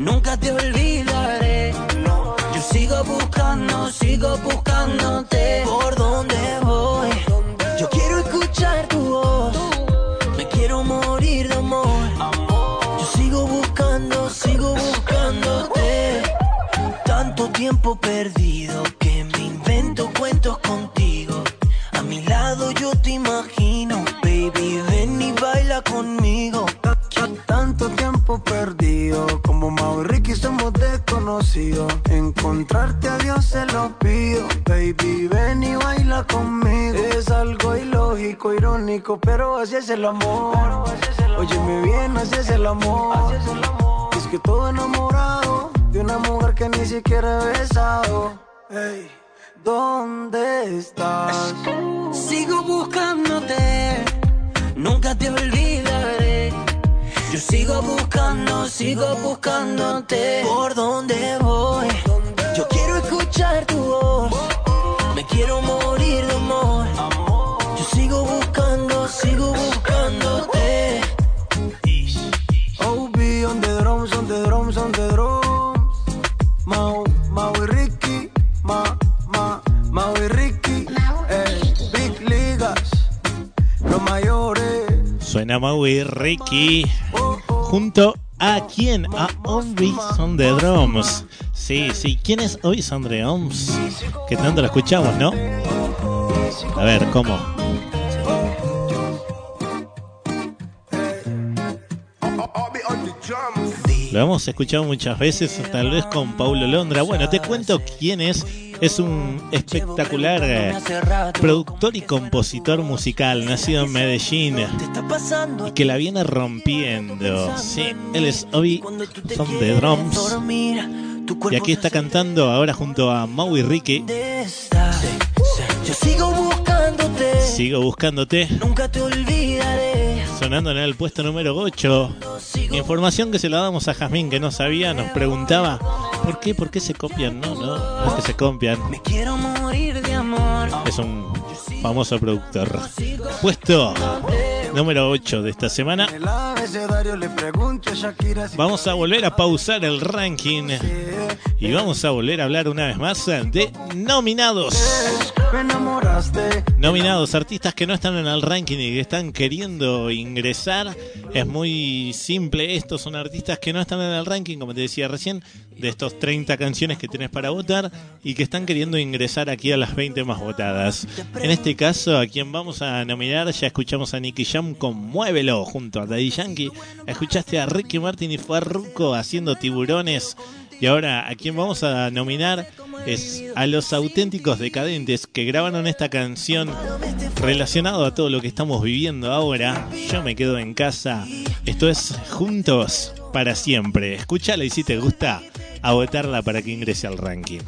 nunca te olvidaré. Yo sigo buscando, sigo buscándote. ¿Por dónde voy? Yo quiero escuchar tu voz. Me quiero morir de amor. Yo sigo buscando, sigo buscándote. Tanto tiempo perdido perdido, como Mau y Ricky somos desconocidos. Encontrarte a Dios se lo pido, baby, ven y baila conmigo. Es algo ilógico, irónico, pero así es el amor. Óyeme bien, así es el amor. Es que todo enamorado de una mujer que ni siquiera he besado. Ey, ¿dónde estás? Sigo buscándote, nunca te olvidaré. Sigo buscando, sigo buscándote. ¿Por dónde voy? Yo quiero escuchar tu voz. Me quiero morir Suena Maui Ricky junto a quién? A Ovi on the Drums. Sí, sí, ¿quién es Ovi on the Drums? Que tanto lo escuchamos, ¿no? A ver, ¿cómo? Lo hemos escuchado muchas veces, tal vez con Paulo Londra. Bueno, te cuento quién es. Es un espectacular eh, productor y compositor musical, nacido en Medellín y que la viene rompiendo. Sí, él es Obi, son de drums. Y aquí está cantando ahora junto a Maui Ricky. Yo sigo buscándote, Sigo buscándote. nunca te olvidaré. Sonando en el puesto número 8. Información que se la damos a Jazmín que no sabía, nos preguntaba ¿por qué? ¿Por qué se copian? No, no, no es que se copian. Quiero morir de amor. Es un famoso productor. Puesto número 8 de esta semana. Vamos a volver a pausar el ranking y vamos a volver a hablar una vez más de nominados. Nominados, artistas que no están en el ranking y que están queriendo ingresar. Es muy simple, estos son artistas que no están en el ranking, como te decía recién, de estos 30 canciones que tenés para votar y que están queriendo ingresar aquí a las 20 más votadas. En este caso, a quien vamos a nominar, ya escuchamos a Nicky Jam con Muévelo junto a Daddy Yankee. Escuchaste a Ricky Martin y Farruko haciendo tiburones. Y ahora a quien vamos a nominar es a los auténticos decadentes que grabaron esta canción relacionado a todo lo que estamos viviendo ahora. Yo me quedo en casa. Esto es Juntos para siempre. Escúchala y si te gusta, a votarla para que ingrese al ranking.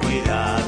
Cuidado.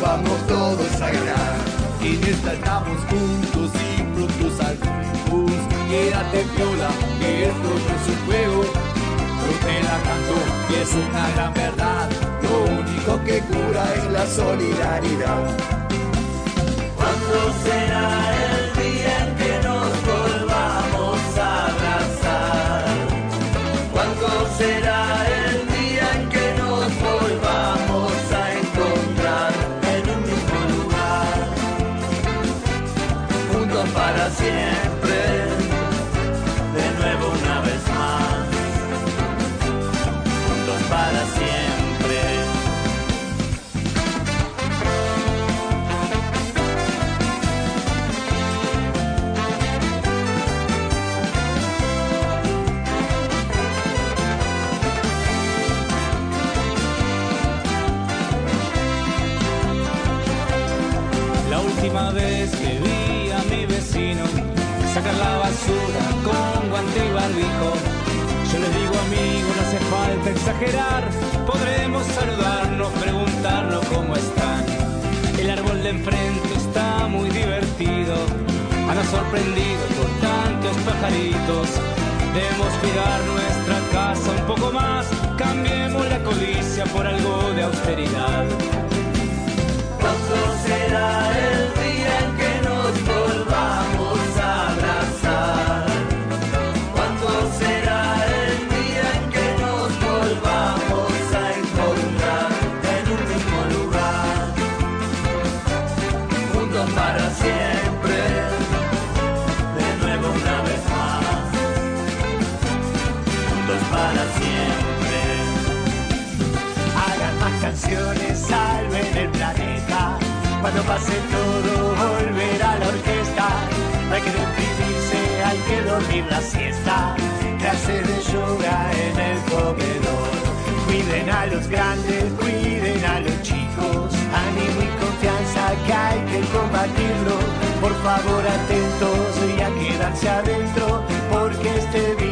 Vamos todos a ganar. En esta estamos juntos y pronto saldremos. Quédate viola, que esto no es un juego. Yo te la canto y es una gran verdad. Lo único que cura es la solidaridad. ¿Cuándo será el podremos saludarnos, preguntarnos cómo están. El árbol de enfrente está muy divertido, han sorprendido por tantos pajaritos. Debemos cuidar nuestra casa un poco más, cambiemos la codicia por algo de austeridad. ¿Cuándo será el pase todo, volverá la orquesta. Hay que deprimir dormir la siesta, clases de yoga en el comedor. Cuiden a los grandes, cuiden a los chicos, ánimo y confianza que hay que combatirlo. Por favor atentos y a quedarse adentro, porque este virus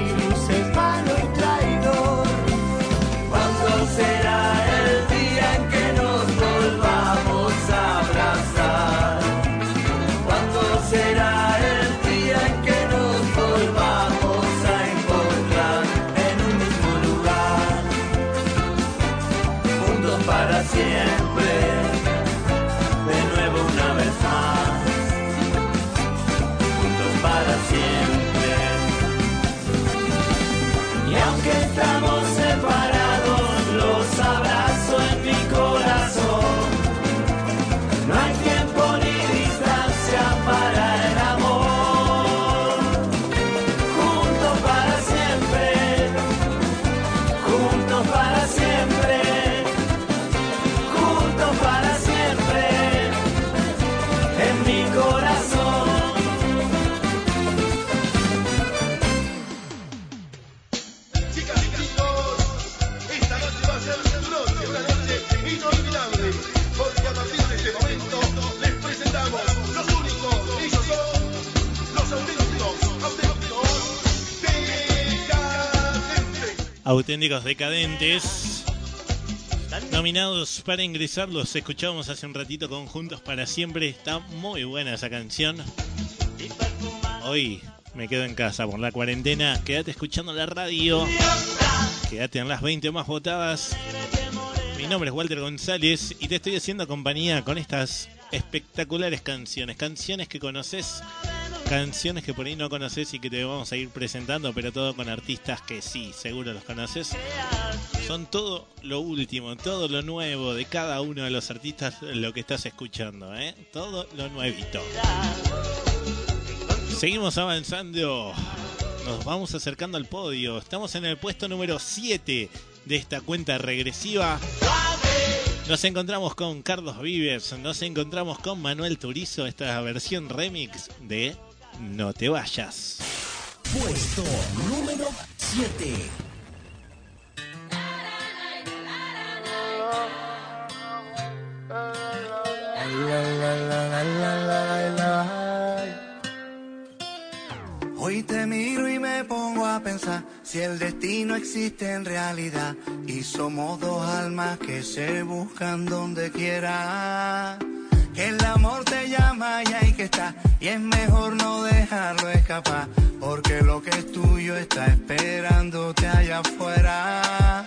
Auténticos decadentes. Nominados para ingresar, los escuchábamos hace un ratito con Juntos para Siempre. Está muy buena esa canción. Hoy me quedo en casa por la cuarentena. Quédate escuchando la radio. Quédate en las 20 más votadas. Mi nombre es Walter González y te estoy haciendo compañía con estas espectaculares canciones. Canciones que conoces, canciones que por ahí no conoces y que te vamos a ir presentando, pero todo con artistas que sí, seguro los conoces. Son todo lo último, todo lo nuevo de cada uno de los artistas, lo que estás escuchando, ¿eh? Todo lo nuevito. Seguimos avanzando. Nos vamos acercando al podio. Estamos en el puesto número 7 de esta cuenta regresiva. Nos encontramos con Carlos Vives, nos encontramos con Manuel Turizo, esta versión remix de No te vayas. Puesto número 7. Hoy te miro y me pongo a pensar si el destino existe en realidad y somos dos almas que se buscan donde quiera. Que el amor te llama y hay que estar y es mejor no dejarlo escapar porque lo que es tuyo está esperándote allá afuera.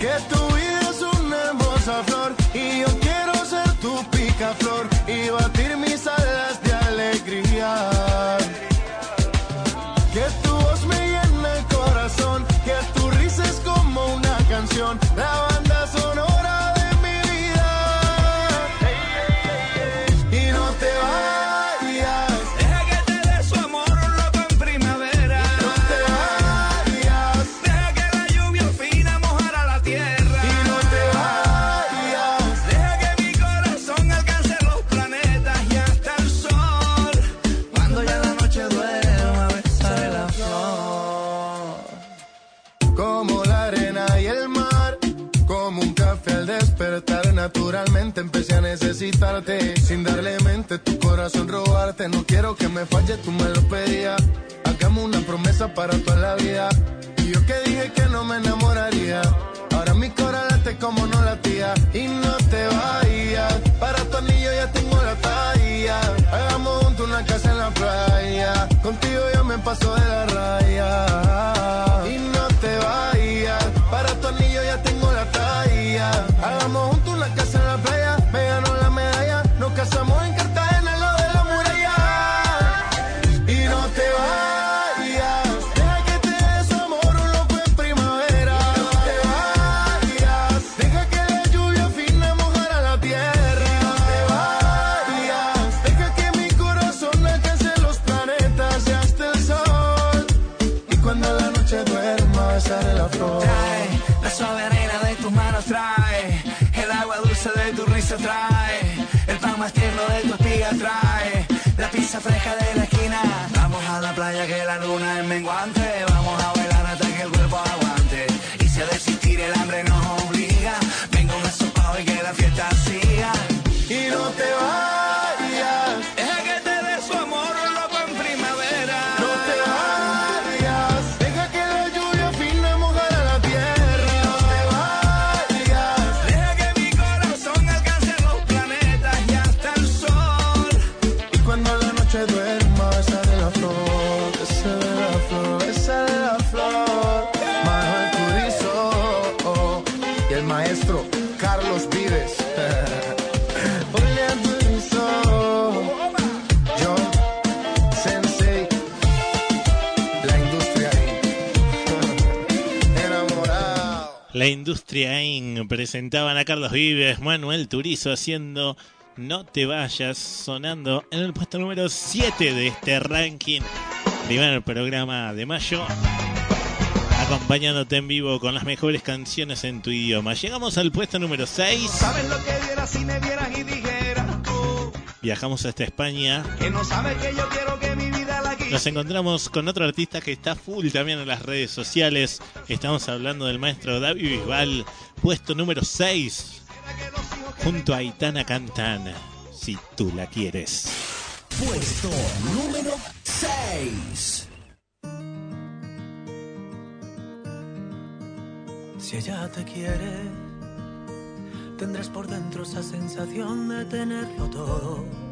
Que tu vida es una hermosa flor y yo quiero ser tu picaflor y batir mis alas de alegría. Que tu voz me llena el corazón, que tu risa es como una canción, naturalmente empecé a necesitarte. Sin darle mente, tu corazón robarte. No quiero que me falle, tú me lo pedías. Hagamos una promesa para toda la vida. Y yo que dije que no me enamoraría. Ahora mi corazón late como no latía. Y no te vayas, para tu anillo ya tengo la talla. Hagamos juntos una casa en la playa. Contigo ya me paso de la raya. Y no te vayas, para tu anillo ya tengo la talla. Fresca de la esquina. Vamos a la playa que la luna es menguante. Vamos a bailar hasta que el cuerpo aguante. Y si a desistir el hambre nos obliga, venga un asopado y que la fiesta siga. Y no te vayas. Industria IN presentaban a Carlos Vives, Manuel Turizo haciendo No te vayas, sonando en el puesto número 7 de este ranking. Primer programa de mayo. Acompañándote en vivo con las mejores canciones en tu idioma. Llegamos al puesto número 6. ¿Sabes lo que diera si me vieras y dijeras tú Viajamos hasta España. que no sabes que yo quiero que mi? Nos encontramos con otro artista que está full también en las redes sociales. Estamos hablando del maestro David Bisbal, puesto número 6. Junto a Aitana Cantana, si tú la quieres. Puesto número 6. Si ella te quiere, tendrás por dentro esa sensación de tenerlo todo.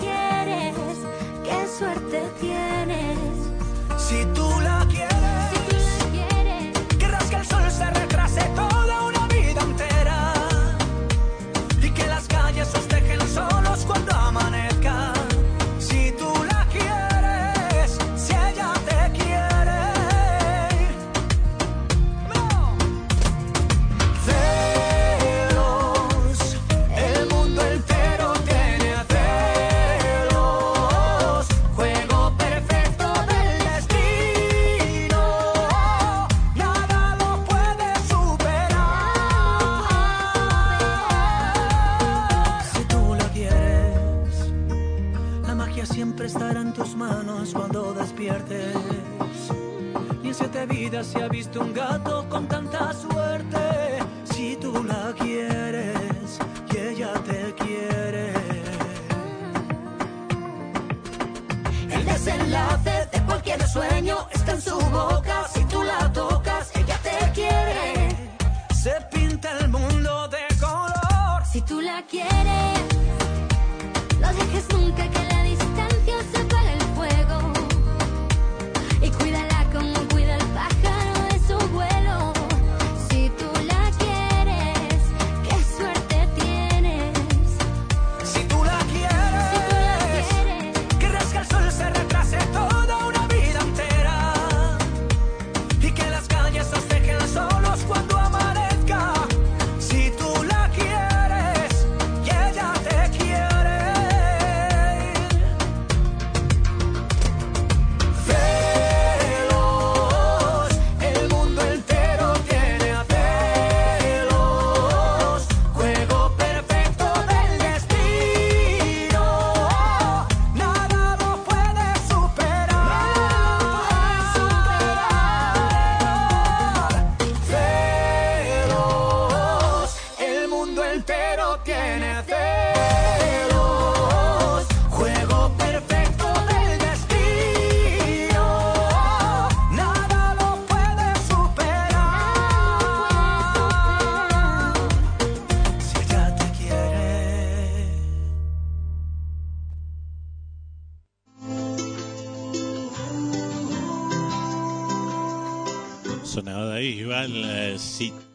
quieres, qué suerte tienes. Si tú la quieres,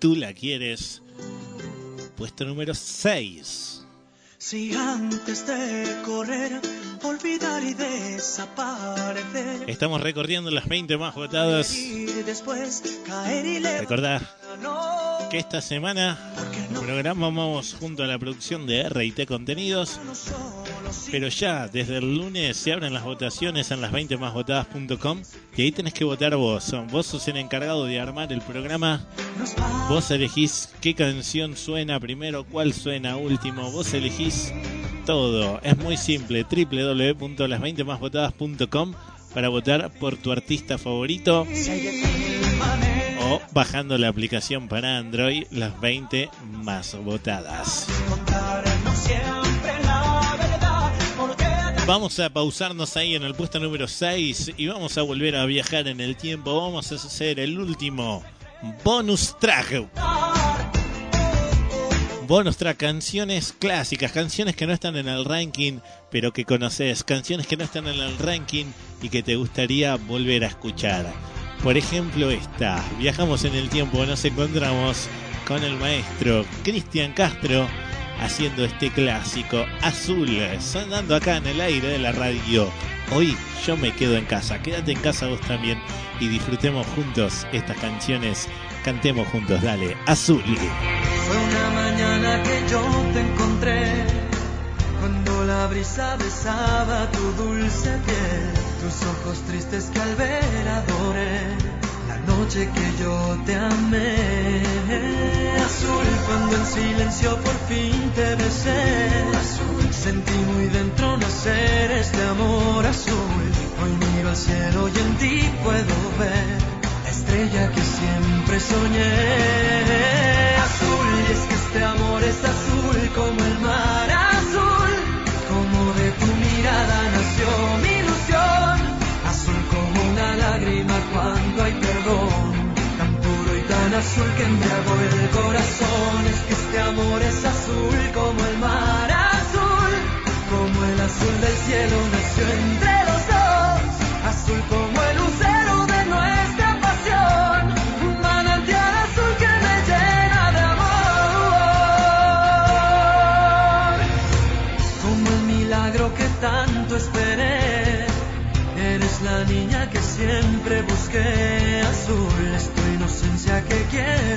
tú la quieres. Puesto número 6. Si antes de correr, olvidar y desaparecer. Estamos recorriendo las 20 más votadas. Después caer y que esta semana programamos junto a la producción de RT Contenidos. Pero ya desde el lunes se abren las votaciones en las 20 más votadas.com y ahí tenés que votar vos. Vos sos el encargado de armar el programa. Vos elegís qué canción suena primero, cuál suena último. Vos elegís todo. Es muy simple. www.las20másvotadas.com para votar por tu artista favorito o bajando la aplicación para Android las 20 más votadas. Vamos a pausarnos ahí en el puesto número 6 y vamos a volver a viajar en el tiempo. Vamos a hacer el último bonus track. Bonus track, canciones clásicas, canciones que no están en el ranking, pero que conoces, canciones que no están en el ranking y que te gustaría volver a escuchar. Por ejemplo, esta. Viajamos en el tiempo, nos encontramos con el maestro Cristian Castro haciendo este clásico azul, sonando acá en el aire de la radio. Hoy yo me quedo en casa, quédate en casa vos también y disfrutemos juntos estas canciones. Cantemos juntos, dale, azul. Fue una mañana que yo te encontré cuando la brisa besaba tu dulce piel, tus ojos tristes que al ver adoré, la noche que yo te amé. Azul cuando en silencio por fin te besé, azul sentí muy dentro nacer este amor azul. Hoy miro al cielo y en ti puedo ver la estrella que siempre soñé. Azul, y es que este amor es azul como el mar azul, como de tu mirada nació mi ilusión. Azul como una lágrima cuando hay perdón, tan puro y tan azul que embriagó el corazón. Este amor es azul como el mar azul, como el azul del cielo nació entre los dos. Azul como el lucero de nuestra pasión, un manantial azul que me llena de amor. Como el milagro que tanto esperé, eres la niña que siempre busqué. Azul es tu inocencia que quiero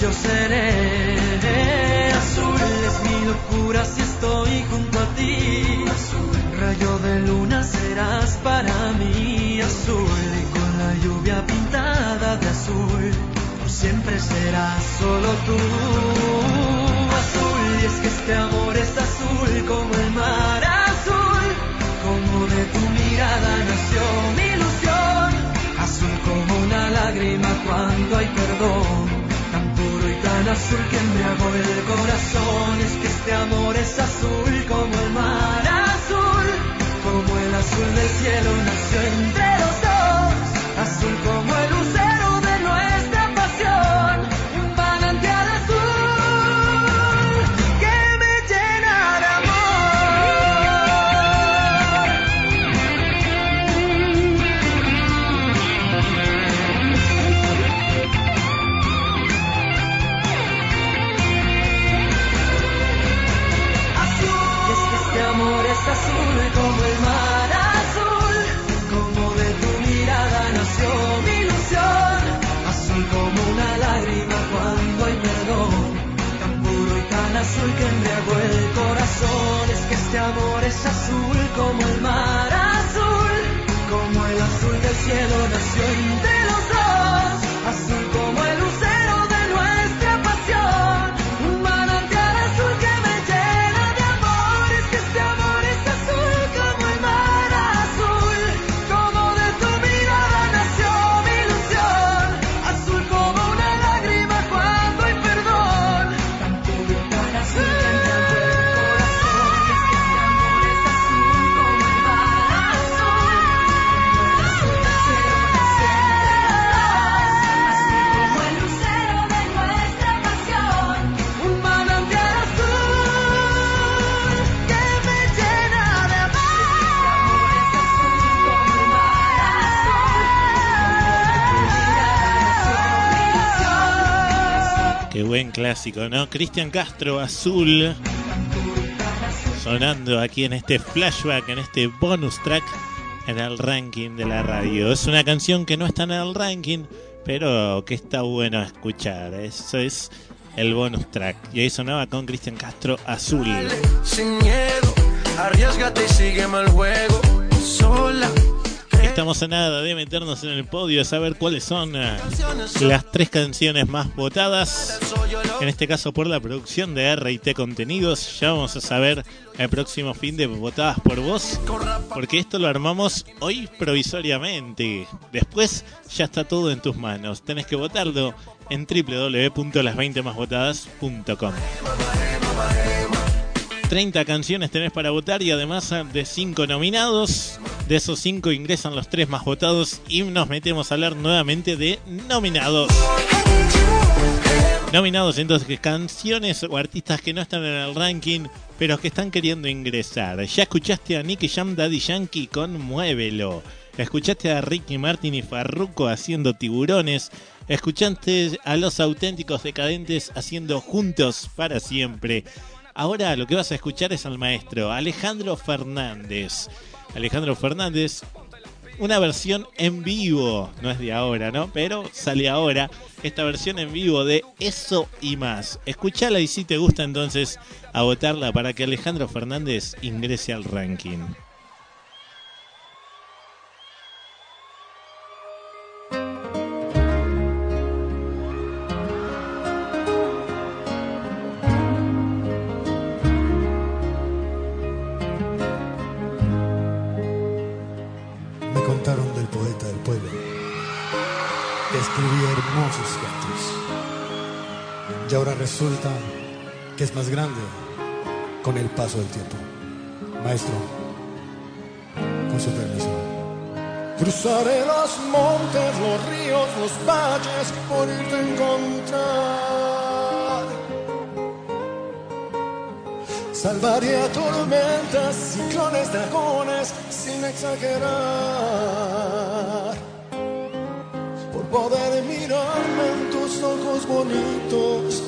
yo seré. Azul es mi locura si estoy junto a ti. Azul, rayo de luna serás para mí. Azul y con la lluvia pintada de azul, por siempre serás solo tú. Azul y es que este amor es azul como el mar azul, como de tu mirada nació mi ilusión. Azul como una lágrima cuando hay perdón, tan azul que embriagó el corazón. Es que este amor es azul como el mar azul, como el azul del cielo nació entre los dos. Azul como el lucero este amor es azul como el mar azul, como el azul del cielo nació clásico, ¿no? Cristian Castro, Azul. Sonando aquí en este flashback, en este bonus track, en el ranking de la radio. Es una canción que no está en el ranking, pero que está bueno escuchar. Eso es el bonus track. Y ahí sonaba con Cristian Castro, Azul. Sin miedo, arriesgate y sígueme el juego. Sola. Estamos a nada de meternos en el podio, a saber cuáles son eh, las tres canciones más votadas. En este caso por la producción de RT Contenidos. Ya vamos a saber el próximo fin de votadas por vos. Porque esto lo armamos hoy provisoriamente. Después ya está todo en tus manos. Tenés que votarlo en www.las20másvotadas.com. 30 canciones tenés para votar y además de 5 nominados. De esos 5 ingresan los 3 más votados y nos metemos a hablar nuevamente de nominados. Nominados entonces canciones o artistas que no están en el ranking pero que están queriendo ingresar. Ya escuchaste a Nicky Jam Daddy Yankee con Muévelo. Escuchaste a Ricky Martin y Farruko haciendo tiburones. Escuchaste a los auténticos decadentes haciendo juntos para siempre. Ahora lo que vas a escuchar es al maestro Alejandro Fernández. Alejandro Fernández, una versión en vivo, no es de ahora, ¿no? Pero sale ahora esta versión en vivo de Eso y más. Escuchala y si te gusta entonces a votarla para que Alejandro Fernández ingrese al ranking. Del tiempo. Maestro, con su permiso. Cruzaré los montes, los ríos, los valles por irte a encontrar. Salvaré a tormentas, ciclones, dragones, sin exagerar. Por poder mirarme en tus ojos bonitos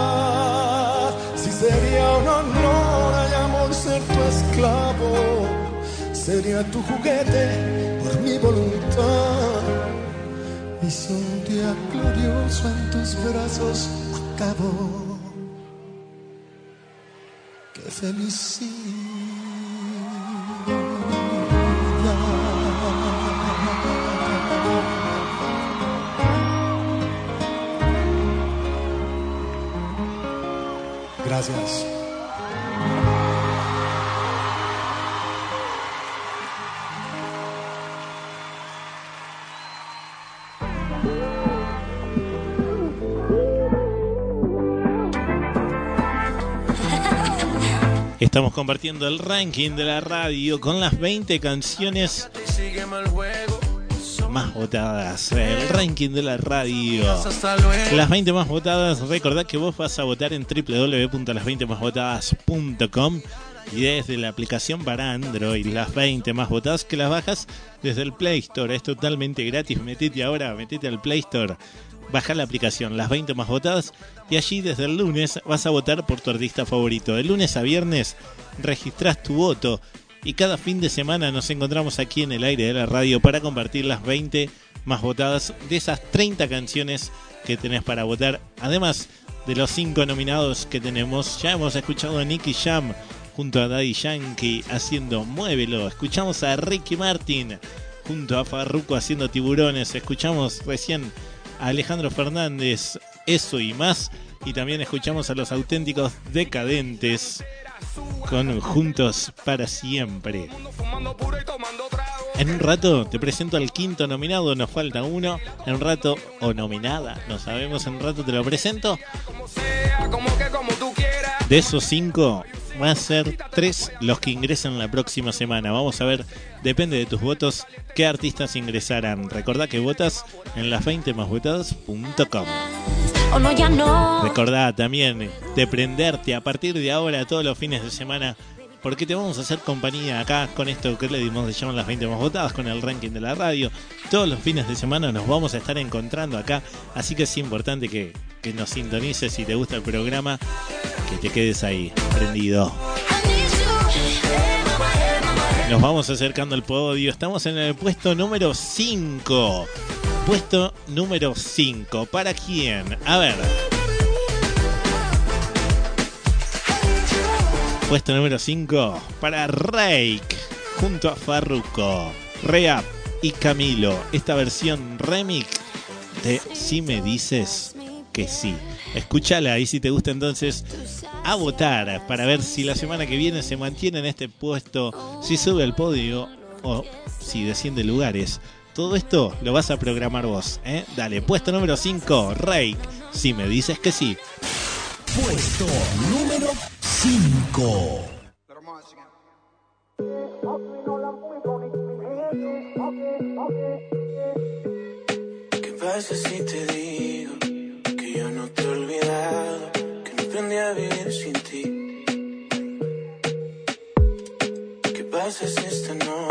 Sería un honor y amor ser tu esclavo, sería tu juguete por mi voluntad. Y si un día glorioso en tus brazos acabo, qué Estamos compartiendo el ranking de la radio con las 20 canciones más votadas. El ranking de la radio. Las 20 más votadas. Recordad que vos vas a votar en www.las20másvotadas.com y desde la aplicación para Android, las 20 más votadas que las bajas desde el Play Store. Es totalmente gratis. Metete ahora, metete al Play Store. Baja la aplicación Las 20 más votadas y allí desde el lunes vas a votar por tu artista favorito. De lunes a viernes registras tu voto y cada fin de semana nos encontramos aquí en el aire de la radio para compartir las 20 más votadas de esas 30 canciones que tenés para votar. Además de los 5 nominados que tenemos, ya hemos escuchado a Nicky Jam junto a Daddy Yankee haciendo Muévelo. Escuchamos a Ricky Martin junto a Farruko haciendo Tiburones. Escuchamos recién a Alejandro Fernández, eso y más. Y también escuchamos a los auténticos decadentes con Juntos para Siempre. En un rato te presento al quinto nominado, nos falta uno. En un rato, o nominada, no sabemos, en un rato te lo presento. De esos cinco, va a ser tres los que ingresan la próxima semana. Vamos a ver, depende de tus votos, qué artistas ingresarán. Recordá que votas en las 20 másvotadas.com. O no, ya no. Recordá también de prenderte a partir de ahora todos los fines de semana. Porque te vamos a hacer compañía acá con esto que le dimos de llamar las 20 más votadas, con el ranking de la radio. Todos los fines de semana nos vamos a estar encontrando acá. Así que es importante que, que nos sintonices si te gusta el programa, que te quedes ahí, prendido. Nos vamos acercando al podio. Estamos en el puesto número 5. Puesto número 5. ¿Para quién? A ver. Puesto número 5 para Rake junto a Farruko, Reap y Camilo. Esta versión remix de Si me dices que sí. Escúchala y si te gusta entonces a votar para ver si la semana que viene se mantiene en este puesto, si sube al podio o si desciende lugares. Todo esto lo vas a programar vos, ¿eh? Dale, puesto número 5, Rake, si me dices que sí. Puesto número 5. ¿Qué pasa si te digo que yo no te he olvidado, que no aprendí a vivir sin ti? ¿Qué pasa si esta noche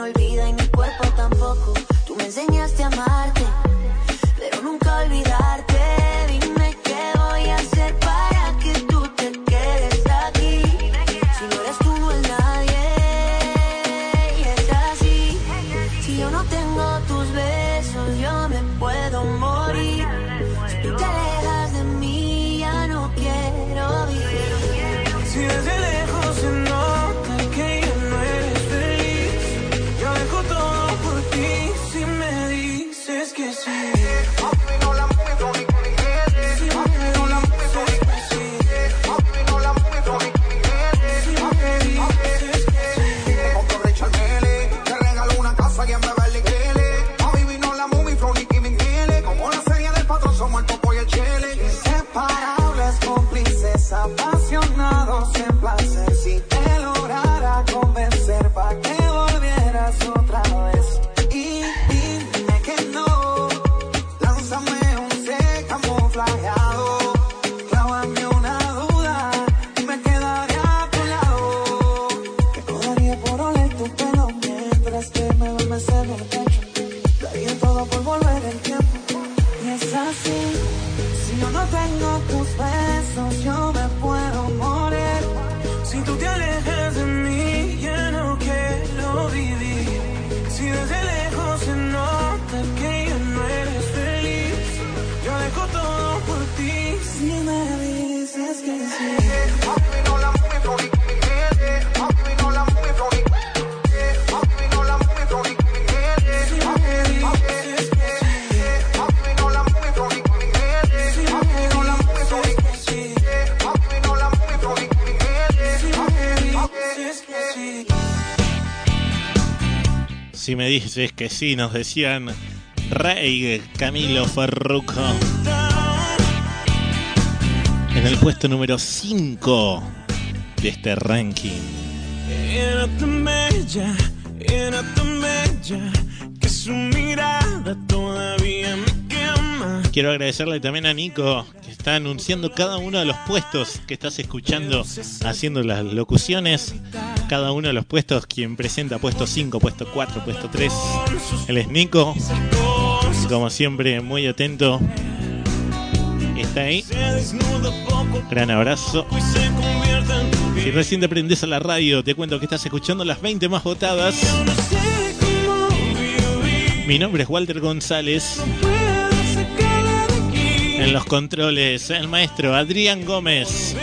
olvida y mi si me dices que sí, nos decían Rey Camilo Ferruco. En el puesto número 5 de este ranking. Era tan bella, era tan bella, que su mirada todavía. Quiero agradecerle también a Nico, que está anunciando cada uno de los puestos que estás escuchando, haciendo las locuciones. Cada uno de los puestos, quien presenta puesto 5, puesto 4, puesto 3. Él es Nico. Como siempre, muy atento. Está ahí. Gran abrazo. Si recién te prendes a la radio, te cuento que estás escuchando las 20 más votadas. Mi nombre es Walter González. En los controles, el maestro Adrián Gómez.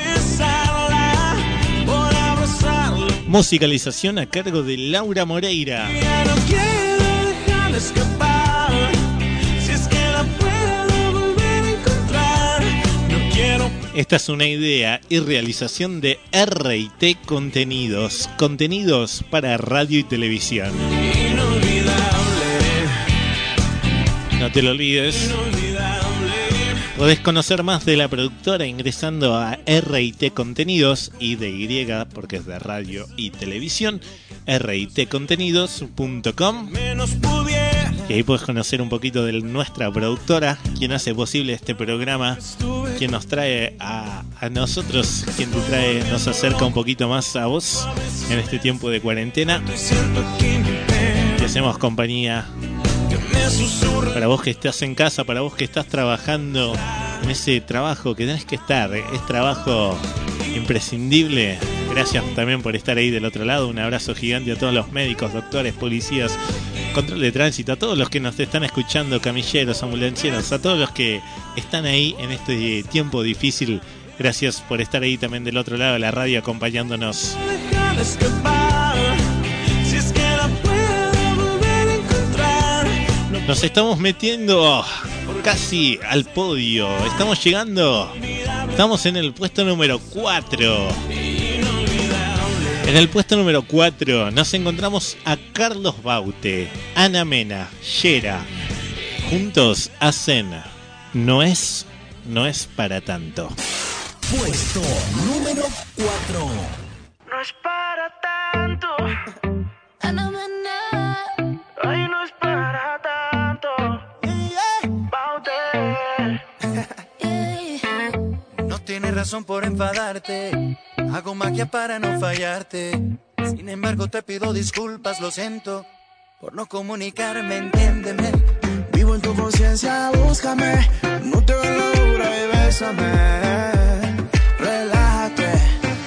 Musicalización a cargo de Laura Moreira. Esta es una idea y realización de RT Contenidos. Contenidos para radio y televisión. No te lo olvides. Podés conocer más de la productora ingresando a RIT Contenidos y de Y porque es de radio y televisión, ritcontenidos.com y ahí puedes conocer un poquito de nuestra productora, quien hace posible este programa, quien nos trae a, a nosotros, quien te trae, nos acerca un poquito más a vos en este tiempo de cuarentena. Y hacemos compañía para vos que estás en casa, para vos que estás trabajando en ese trabajo que tenés que estar, ¿eh? es trabajo imprescindible. Gracias también por estar ahí del otro lado. Un abrazo gigante a todos los médicos, doctores, policías, control de tránsito, a todos los que nos están escuchando, camilleros, ambulancieros, a todos los que están ahí en este tiempo difícil. Gracias por estar ahí también del otro lado de la radio acompañándonos. Nos estamos metiendo casi al podio. Estamos llegando. Estamos en el puesto número 4. En el puesto número 4 nos encontramos a Carlos Baute, Ana Mena, Yera. Juntos hacen No es, no es para tanto. Puesto número 4. No es para tanto. Ay, tienes razón por enfadarte. Hago magia para no fallarte. Sin embargo, te pido disculpas, lo siento. Por no comunicarme, entiéndeme. Vivo en tu conciencia, búscame. No te veo la dura y bésame. Relájate.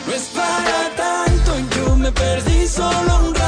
No es para tanto, yo me perdí solo un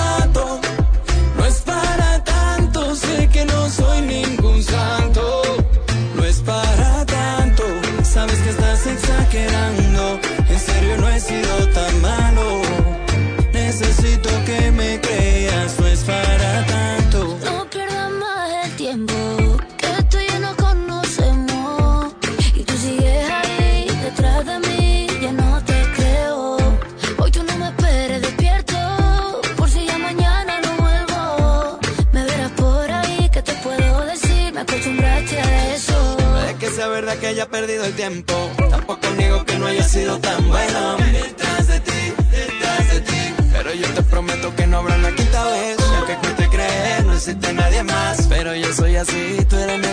perdido el tiempo. Tampoco niego que no haya sido tan bueno. Detrás de ti, detrás de ti. Pero yo te prometo que no habrá una quinta vez. Y aunque cueste creer, no existe nadie más. Pero yo soy así, tú eres mi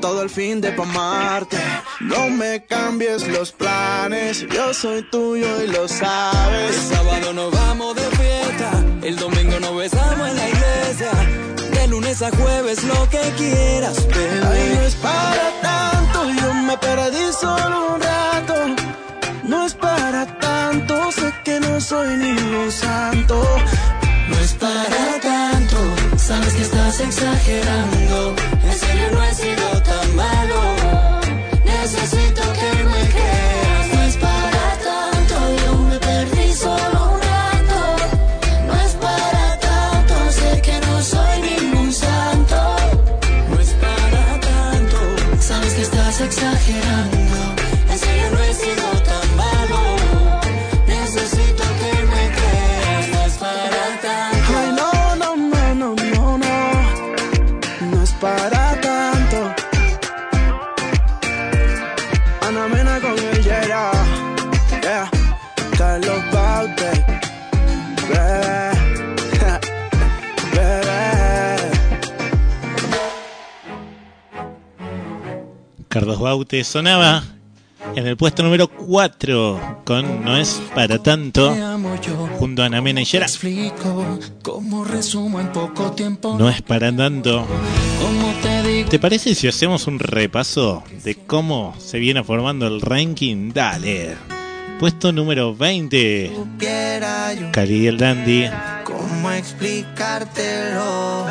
Todo el fin de pa' amarte. No me cambies los planes. Yo soy tuyo y lo sabes. El sábado nos vamos de fiesta, el domingo nos besamos en la iglesia. De lunes a jueves lo que quieras, Ay, no es para tanto, yo me perdí solo un rato. No es para tanto, sé que no soy ningún santo. No es para tanto, sabes que estás exagerando. En serio no he sido tan malo. Carlos Baute sonaba en el puesto número 4 con No es para tanto junto a Ana Mena y tiempo. No es para tanto. Te digo. ¿Te parece si hacemos un repaso de cómo se viene formando el ranking? Dale. Puesto número 20. Quiera yo. Cali el Dandy. ¿Cómo explicártelo?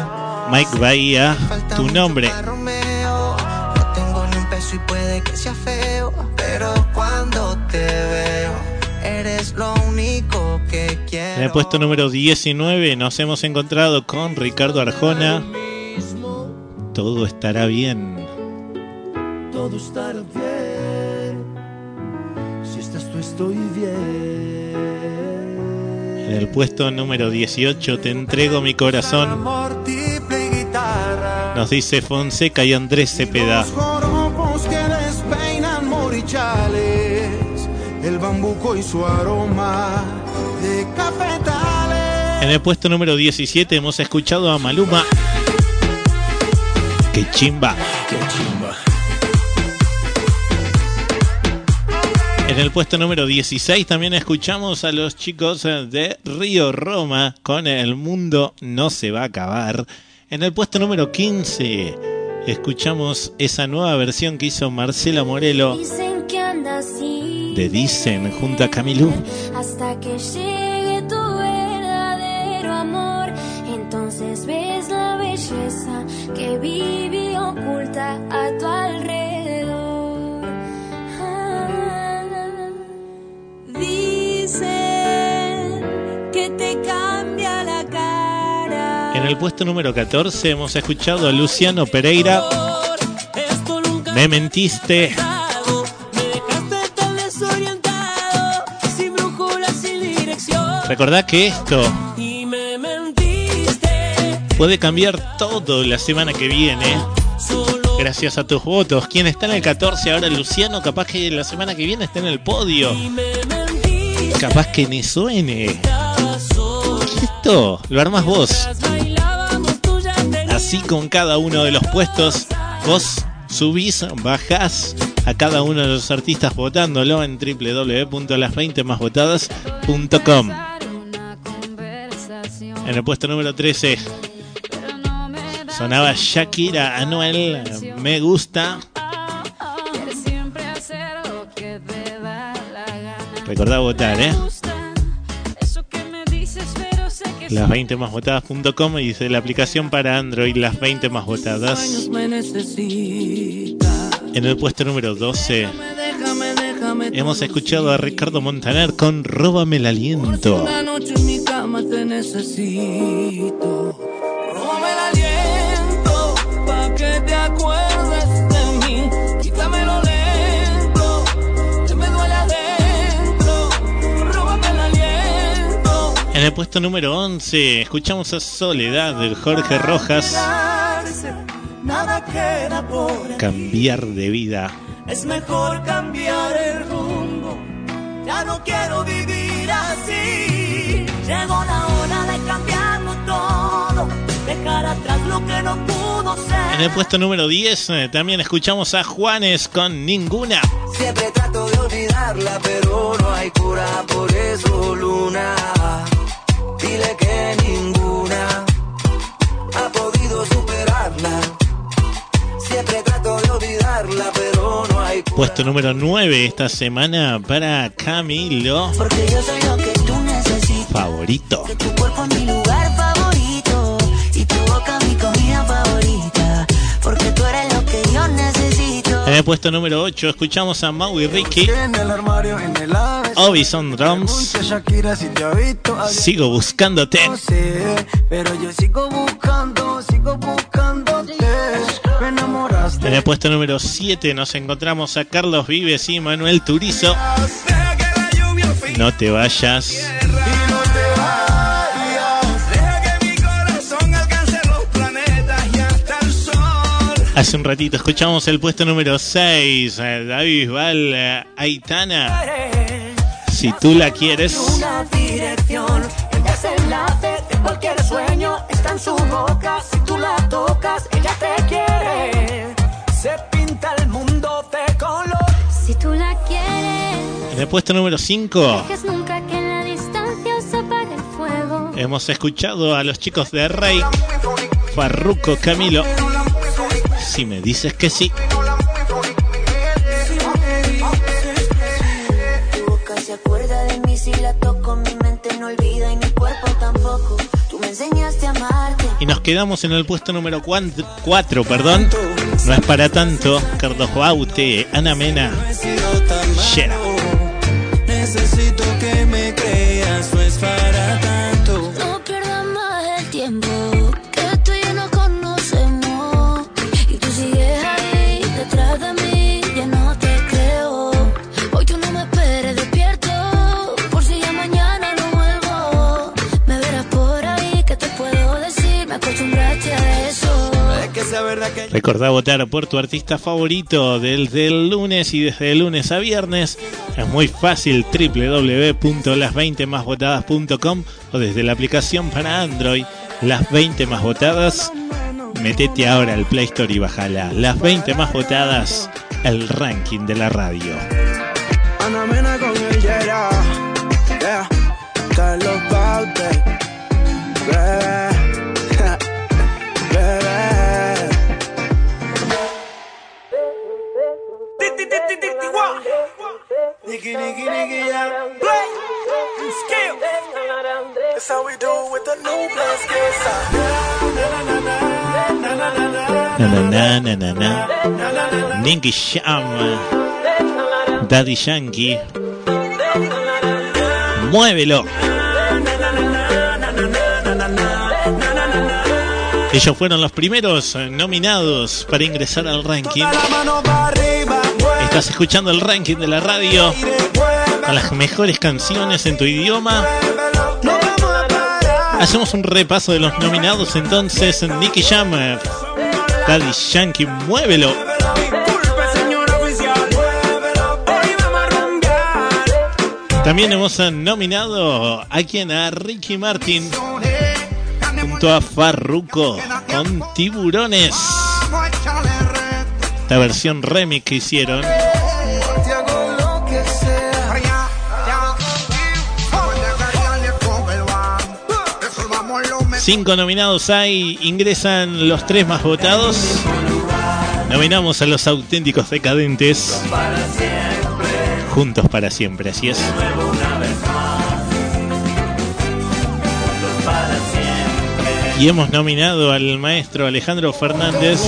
Mike Bahía. Tu nombre. Y puede que sea feo. Pero cuando te veo, eres lo único que quiero. En el puesto número 19 nos hemos encontrado con Ricardo Arjona. Todo estará bien. Todo estará bien. Si estás tú, estoy bien. En el puesto número 18 te entrego mi corazón. Nos dice Fonseca y Andrés Cepeda. El bambuco y su aroma de cafetales. En el puesto número 17 hemos escuchado a Maluma. Que chimba. Qué chimba. En el puesto número 16 también escuchamos a los chicos de Río Roma con El mundo no se va a acabar. En el puesto número 15 escuchamos esa nueva versión que hizo Marcela Morelo Dicen que anda así de Dicen junto a Camilú. hasta que llegue tu verdadero amor. Entonces ves la belleza que vive oculta a tu alrededor. Ah, Dicen que te cambia la cara. En el puesto número 14 hemos escuchado a Luciano Pereira. Me mentiste. Recordá que esto puede cambiar todo la semana que viene. Gracias a tus votos. Quien está en el 14 ahora, Luciano, capaz que la semana que viene esté en el podio. Capaz que ni suene. Esto lo armas vos. Así con cada uno de los puestos, vos subís, bajás a cada uno de los artistas votándolo en www.las20másvotadas.com. En el puesto número 13 sonaba Shakira Anuel, me gusta. Recordá votar, ¿eh? Las 20 más votadas.com y dice la aplicación para Android, las 20 más votadas. En el puesto número 12 Déjame, déjame. hemos escuchado a Ricardo Montaner con Róbame el aliento. Te necesito. Róbame el aliento pa' que te acuerdes de mí. Quítamelo lento, que me duele adentro. Róbame el aliento. En el puesto número 11 escuchamos a Soledad de Jorge Rojas, Nada queda por Cambiar de vida. Es mejor cambiar el rumbo. Ya no quiero vivir así. Llegó la hora de cambiarlo todo. dejar atrás lo que no pudo ser. En el puesto número 10 eh, también escuchamos a Juanes con Ninguna. Siempre trato de olvidarla, pero no hay cura por eso, Luna. Dile que ninguna ha podido superarla. Siempre trato de olvidarla, pero no hay cura. Puesto número 9 esta semana para Camilo. Porque yo soy lo que tú necesitas. Favorito. Tu cuerpo es mi lugar favorito. Y tu boca mi comida favorita. Porque tú eres lo que yo necesito. En el puesto número 8 escuchamos a Mau y Ricky. En el armario, en el ave. Obison Drums. Shakira, si te ha visto. así, Sigo buscándote. No sé, pero yo sigo buscando, sigo buscándote. Me enamoraste. En el puesto número 7 nos encontramos a Carlos Vives y Manuel Turizo. No te vayas. Hace un ratito escuchamos el puesto número 6, David Val, eh, Aitana. Si tú la quieres. Una dirección, el desenlace de cualquier sueño está en su boca. Si tú la tocas, ella te quiere. Se pinta el mundo de color. Si tú la quieres, En el puesto número 5 dejes nunca que en la distancia se apague el fuego. hemos escuchado a los chicos de Rey, Farruco, Camilo. Si me dices que sí. Tu boca se acuerda de mí si la toco. Mi mente no olvida y mi cuerpo tampoco. Tú me enseñaste a amarte. Y nos quedamos en el puesto número 4, perdón. No es para tanto. Carlos Baute, Ana Mena. Shera. Necesito Recordá votar por tu artista favorito desde el lunes y desde el lunes a viernes. Es muy fácil, www.las20másvotadas.com o desde la aplicación para Android, las 20 más votadas. Metete ahora al Play Store y bajala. Las 20 más votadas, el ranking de la radio. Nicky Jam. Daddy Yankee. Muévelo. Ellos fueron los primeros eh, nominados para ingresar al ranking. Estás escuchando el ranking de la radio a las mejores canciones en tu idioma. Hacemos un repaso de los nominados entonces. Nicky Jam, eh, Daddy Yankee, muévelo. También hemos nominado a quien a Ricky Martin junto a Farruko con tiburones. La versión remix que hicieron. Cinco nominados hay, ingresan los tres más votados. Nominamos a los auténticos decadentes. Juntos para siempre, así es. Y hemos nominado al maestro Alejandro Fernández.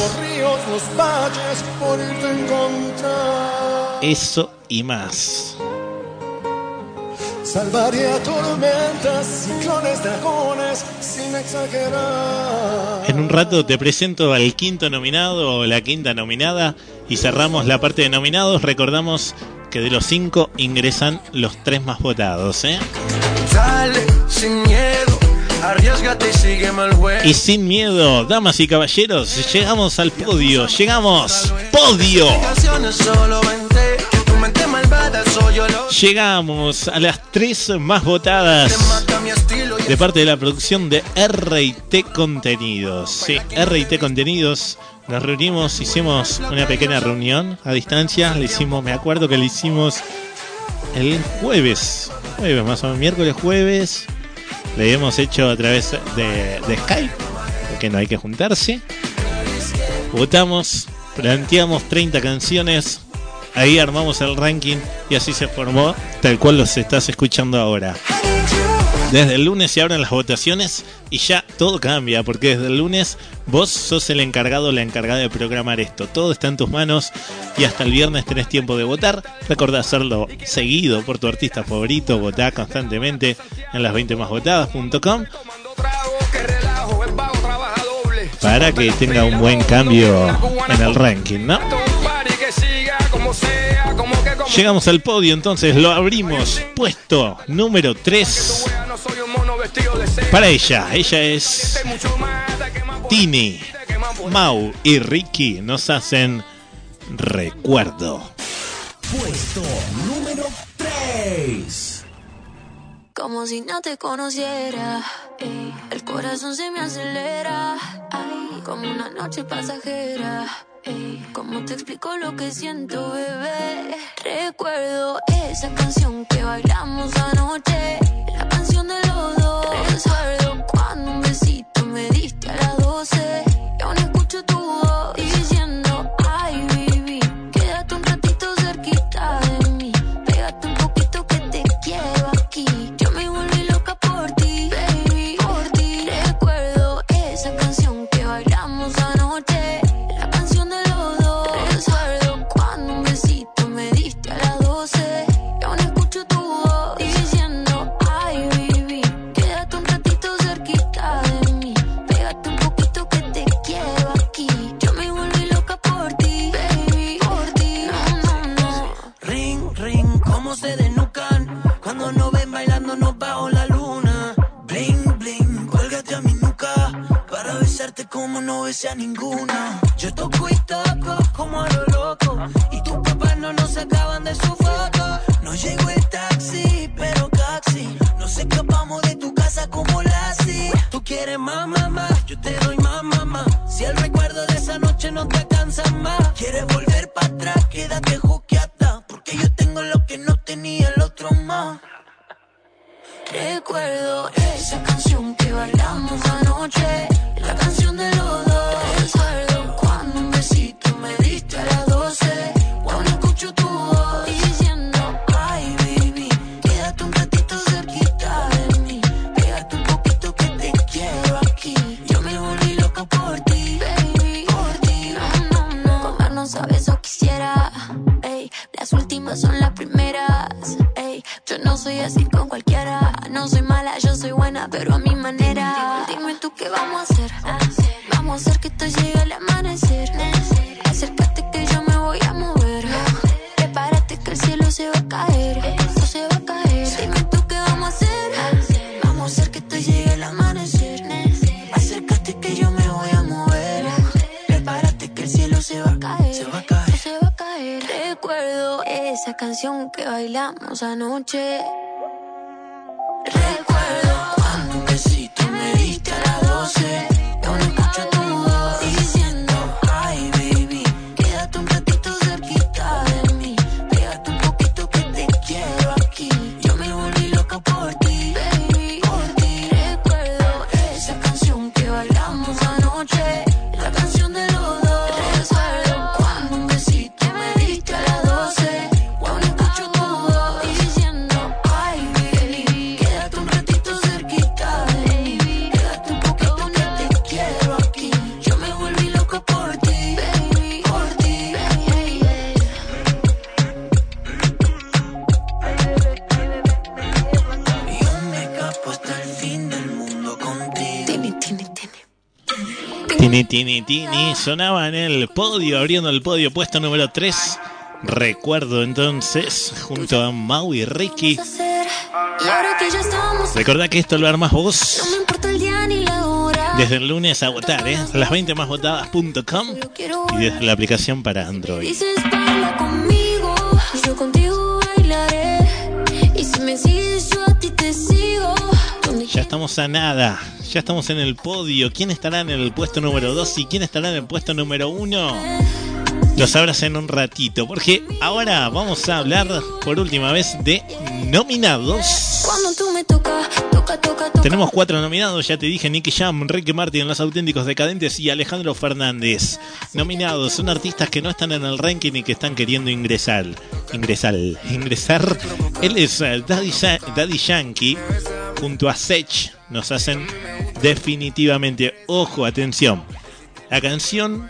Eso y más. Salvaría tormentas, ciclones, dragones, sin exagerar. En un rato te presento al quinto nominado o la quinta nominada y cerramos la parte de nominados. Recordamos que de los cinco ingresan los tres más votados. ¿eh? Dale, sin miedo, arriesgate y el juego. Y sin miedo, damas y caballeros, llegamos al podio. Llegamos, podio. Llegamos a las tres más votadas. de parte de la producción de RT Contenidos. Sí, RT Contenidos. Nos reunimos, hicimos una pequeña reunión a distancia. Le hicimos, me acuerdo que le hicimos el jueves, jueves más o menos, miércoles, jueves. Le hemos hecho a través de, de Skype, porque no hay que juntarse. Votamos, planteamos 30 canciones, ahí armamos el ranking y así se formó, tal cual los estás escuchando ahora. Desde el lunes se abren las votaciones y ya todo cambia, porque desde el lunes vos sos el encargado la encargada de programar esto. Todo está en tus manos y hasta el viernes tenés tiempo de votar. Recordá hacerlo seguido por tu artista favorito, votá constantemente en las 20másvotadas.com para que tenga un buen cambio en el ranking, ¿no? Llegamos al podio, entonces lo abrimos. Puesto número 3 para ella. Ella es Tini, Mau y Ricky. Nos hacen recuerdo. Puesto número 3. Como si no te conociera, el corazón se me acelera, ay, como una noche pasajera. ¿Cómo te explico lo que siento, bebé? Recuerdo esa canción que bailamos anoche, la canción de los dos. Recuerdo cuando un besito me diste a las 12 no besé a ninguna. Yo toco y toco como a lo loco y tus papás no nos sacaban de su foto. No llegó el Tini. Sonaba en el podio, abriendo el podio, puesto número 3. Recuerdo entonces, junto a Mau y Ricky. Recordá que esto lo armas vos desde el lunes a votar, ¿eh? Las 20 másvotadas.com y desde la aplicación para Android. Dices baila conmigo, yo contigo bailaré. Y si me sigues, yo a ti te sigo. Ya estamos a nada. Ya estamos en el podio. ¿Quién estará en el puesto número 2 y quién estará en el puesto número 1? Lo sabrás en un ratito, porque ahora vamos a hablar por última vez de nominados. Cuando tú me tocas, toca, toca, toca. Tenemos cuatro nominados, ya te dije, Nicky Jam, Ricky Martin, Los Auténticos Decadentes y Alejandro Fernández. Nominados, son artistas que no están en el ranking y que están queriendo ingresar. Ingresar, ingresar. Él es eh, Daddy, Daddy Yankee, junto a Sech, nos hacen definitivamente, ojo, atención. La canción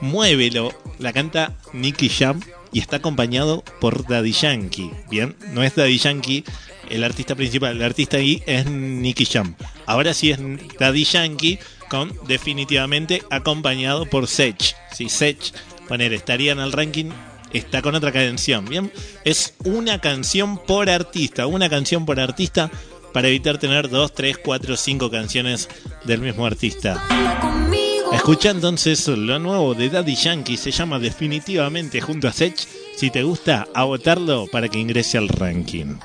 Muévelo la canta Nicky Jam y está acompañado por Daddy Yankee. Bien, no es Daddy Yankee el artista principal, el artista ahí es Nicky Jam. Ahora sí es Daddy Yankee con definitivamente acompañado por Sech. Si Sech, poner, estaría en el ranking, está con otra canción. Bien, es una canción por artista, una canción por artista para evitar tener dos, tres, cuatro, cinco canciones del mismo artista. Escucha entonces lo nuevo de Daddy Yankee, se llama definitivamente junto a Sech. Si te gusta, a votarlo para que ingrese al ranking.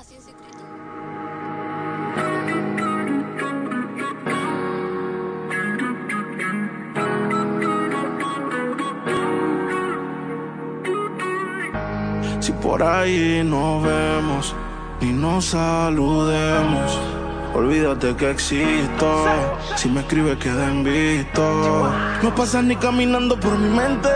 Si por ahí nos vemos y nos saludemos, olvídate que existo. Si me escribes, queda en visto. No pasas ni caminando por mi mente.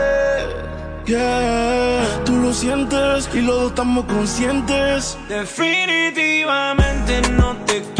Yeah, tú lo sientes y los dos estamos conscientes. Definitivamente no te quiero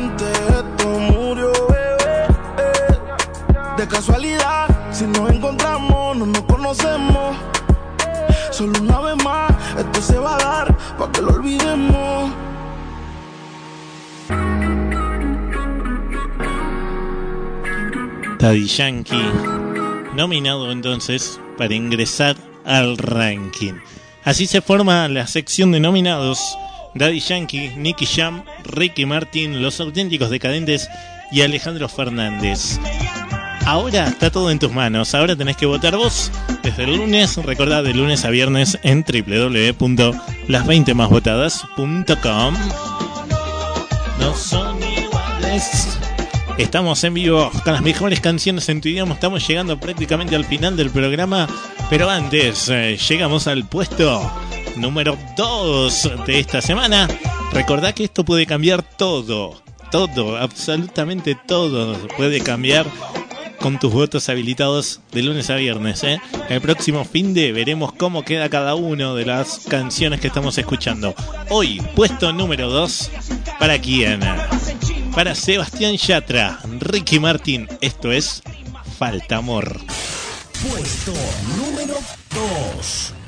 casualidad, si nos encontramos, no nos conocemos. Solo una vez más, esto se va a dar para que lo olvidemos. Daddy Yankee, nominado entonces para ingresar al ranking. Así se forma la sección de nominados. Daddy Yankee, Nicky Jam, Ricky Martin, Los Auténticos Decadentes y Alejandro Fernández. Ahora está todo en tus manos. Ahora tenés que votar vos desde el lunes. Recordá de lunes a viernes en www.las20másvotadas.com. No son iguales. Estamos en vivo con las mejores canciones en tu idioma. Estamos llegando prácticamente al final del programa. Pero antes, eh, llegamos al puesto número 2 de esta semana. Recordá que esto puede cambiar todo. Todo, absolutamente todo puede cambiar con tus votos habilitados de lunes a viernes. ¿eh? El próximo fin de veremos cómo queda cada uno de las canciones que estamos escuchando. Hoy, puesto número 2, ¿para quién? Para Sebastián Yatra, Ricky Martin. Esto es Falta Amor. Puesto número 2.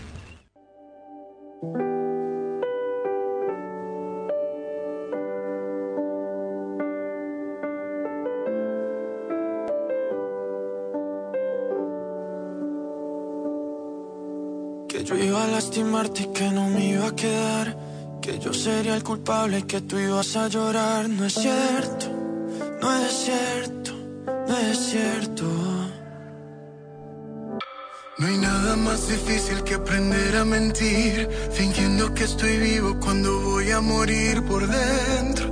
Sería el culpable que tú ibas a llorar. No es cierto, no es cierto, no es cierto. No hay nada más difícil que aprender a mentir, fingiendo que estoy vivo cuando voy a morir por dentro,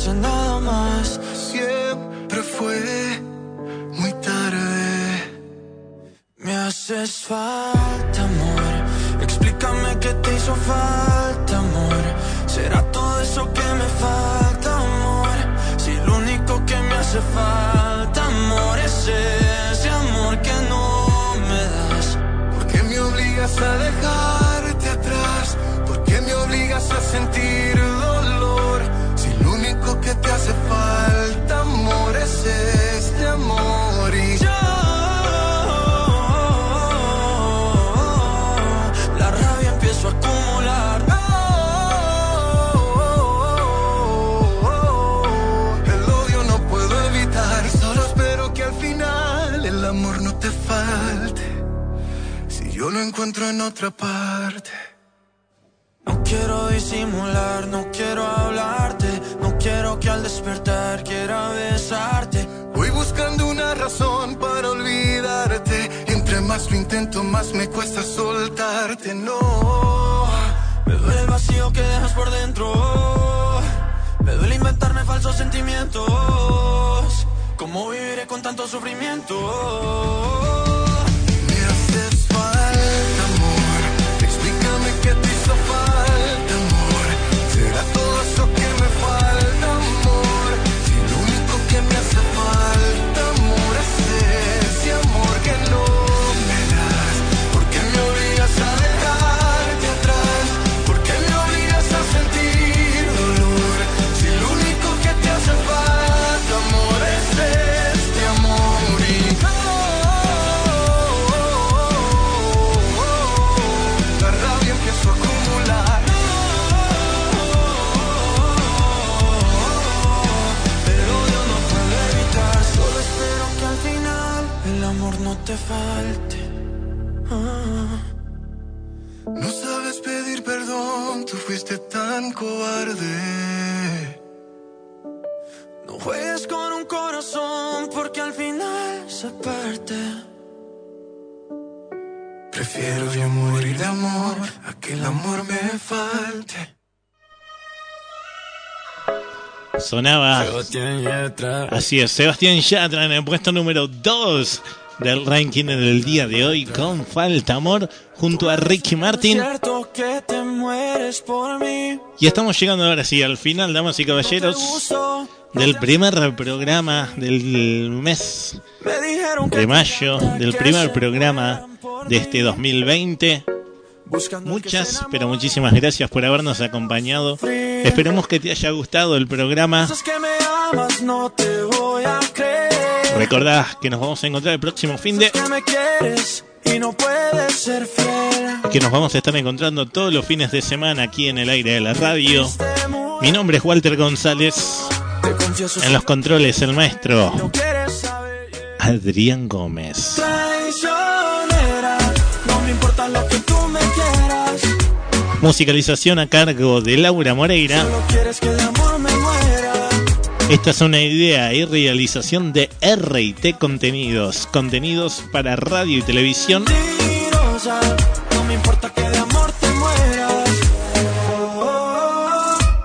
Quise nada más. Siempre fue muy tarde. Me haces falta, amor. Explícame qué te hizo falta, amor. ¿Será todo eso que me falta, amor? Si lo único que me hace falta, amor, es ese amor que no me das. ¿Por qué me obligas a dejarte atrás? ¿Por qué me obligas a sentir que te hace falta, amor, es este amor y yo la rabia empiezo a acumular. El odio no puedo evitar, solo espero que al final el amor no te falte. Si yo lo encuentro en otra parte. No quiero disimular, no quiero hablarte, no quiero que al despertar quiera besarte. Voy buscando una razón para olvidarte. Entre más lo intento, más me cuesta soltarte. No, Me duele el vacío que dejas por dentro. Me duele inventarme falsos sentimientos. ¿Cómo viviré con tanto sufrimiento? Falte. Ah. No sabes pedir perdón, tú fuiste tan cobarde. No juegues con un corazón porque al final se parte. Prefiero yo morir de amor a que el amor me falte. Sonaba. Así es, Sebastián Yatra en el puesto número 2 del ranking del día de hoy con Falta Amor junto a Ricky Martin. Y estamos llegando ahora sí al final, damas y caballeros, del primer programa del mes de mayo, del primer programa de este 2020. Muchas, pero muchísimas gracias por habernos acompañado. Esperemos que te haya gustado el programa. Dices que nos vamos a encontrar el próximo fin de y no puedes ser fiel. que nos vamos a estar encontrando todos los fines de semana aquí en el aire de la radio. Mi nombre es Walter González. En los controles, el maestro. Adrián Gómez. Musicalización a cargo de Laura Moreira. Esta es una idea y realización de RT Contenidos. Contenidos para radio y televisión. Mentirosa, no me importa que de amor te mueras.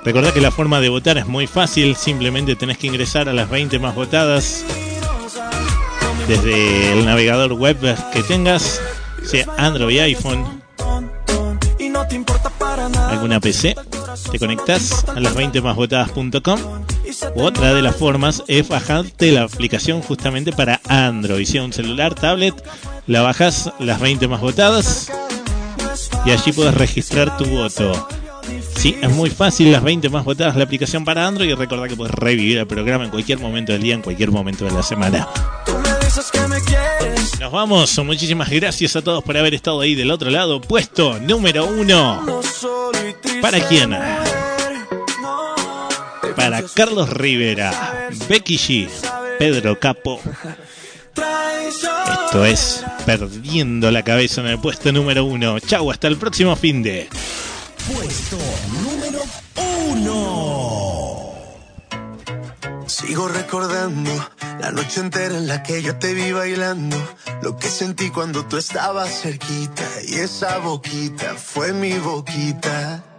Recordá que la forma de votar es muy fácil. Simplemente tenés que ingresar a las 20 más votadas desde el navegador web que tengas, sea Android y iPhone, alguna PC. Te conectás a las 20 más votadas.com. Otra de las formas es bajarte la aplicación justamente para Android. Sea un celular, tablet, la bajas las 20 más votadas y allí puedes registrar tu voto. Sí, es muy fácil, las 20 más votadas la aplicación para Android y recordá que puedes revivir el programa en cualquier momento del día, en cualquier momento de la semana. Nos vamos, muchísimas gracias a todos por haber estado ahí del otro lado. Puesto número uno. ¿Para quién? Carlos Rivera, Becky G, Pedro Capo. Esto es Perdiendo la Cabeza en el puesto número uno. Chau, hasta el próximo fin de. Puesto número uno. Sigo recordando la noche entera en la que yo te vi bailando. Lo que sentí cuando tú estabas cerquita. Y esa boquita fue mi boquita.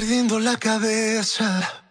Perdiendo la cabeza.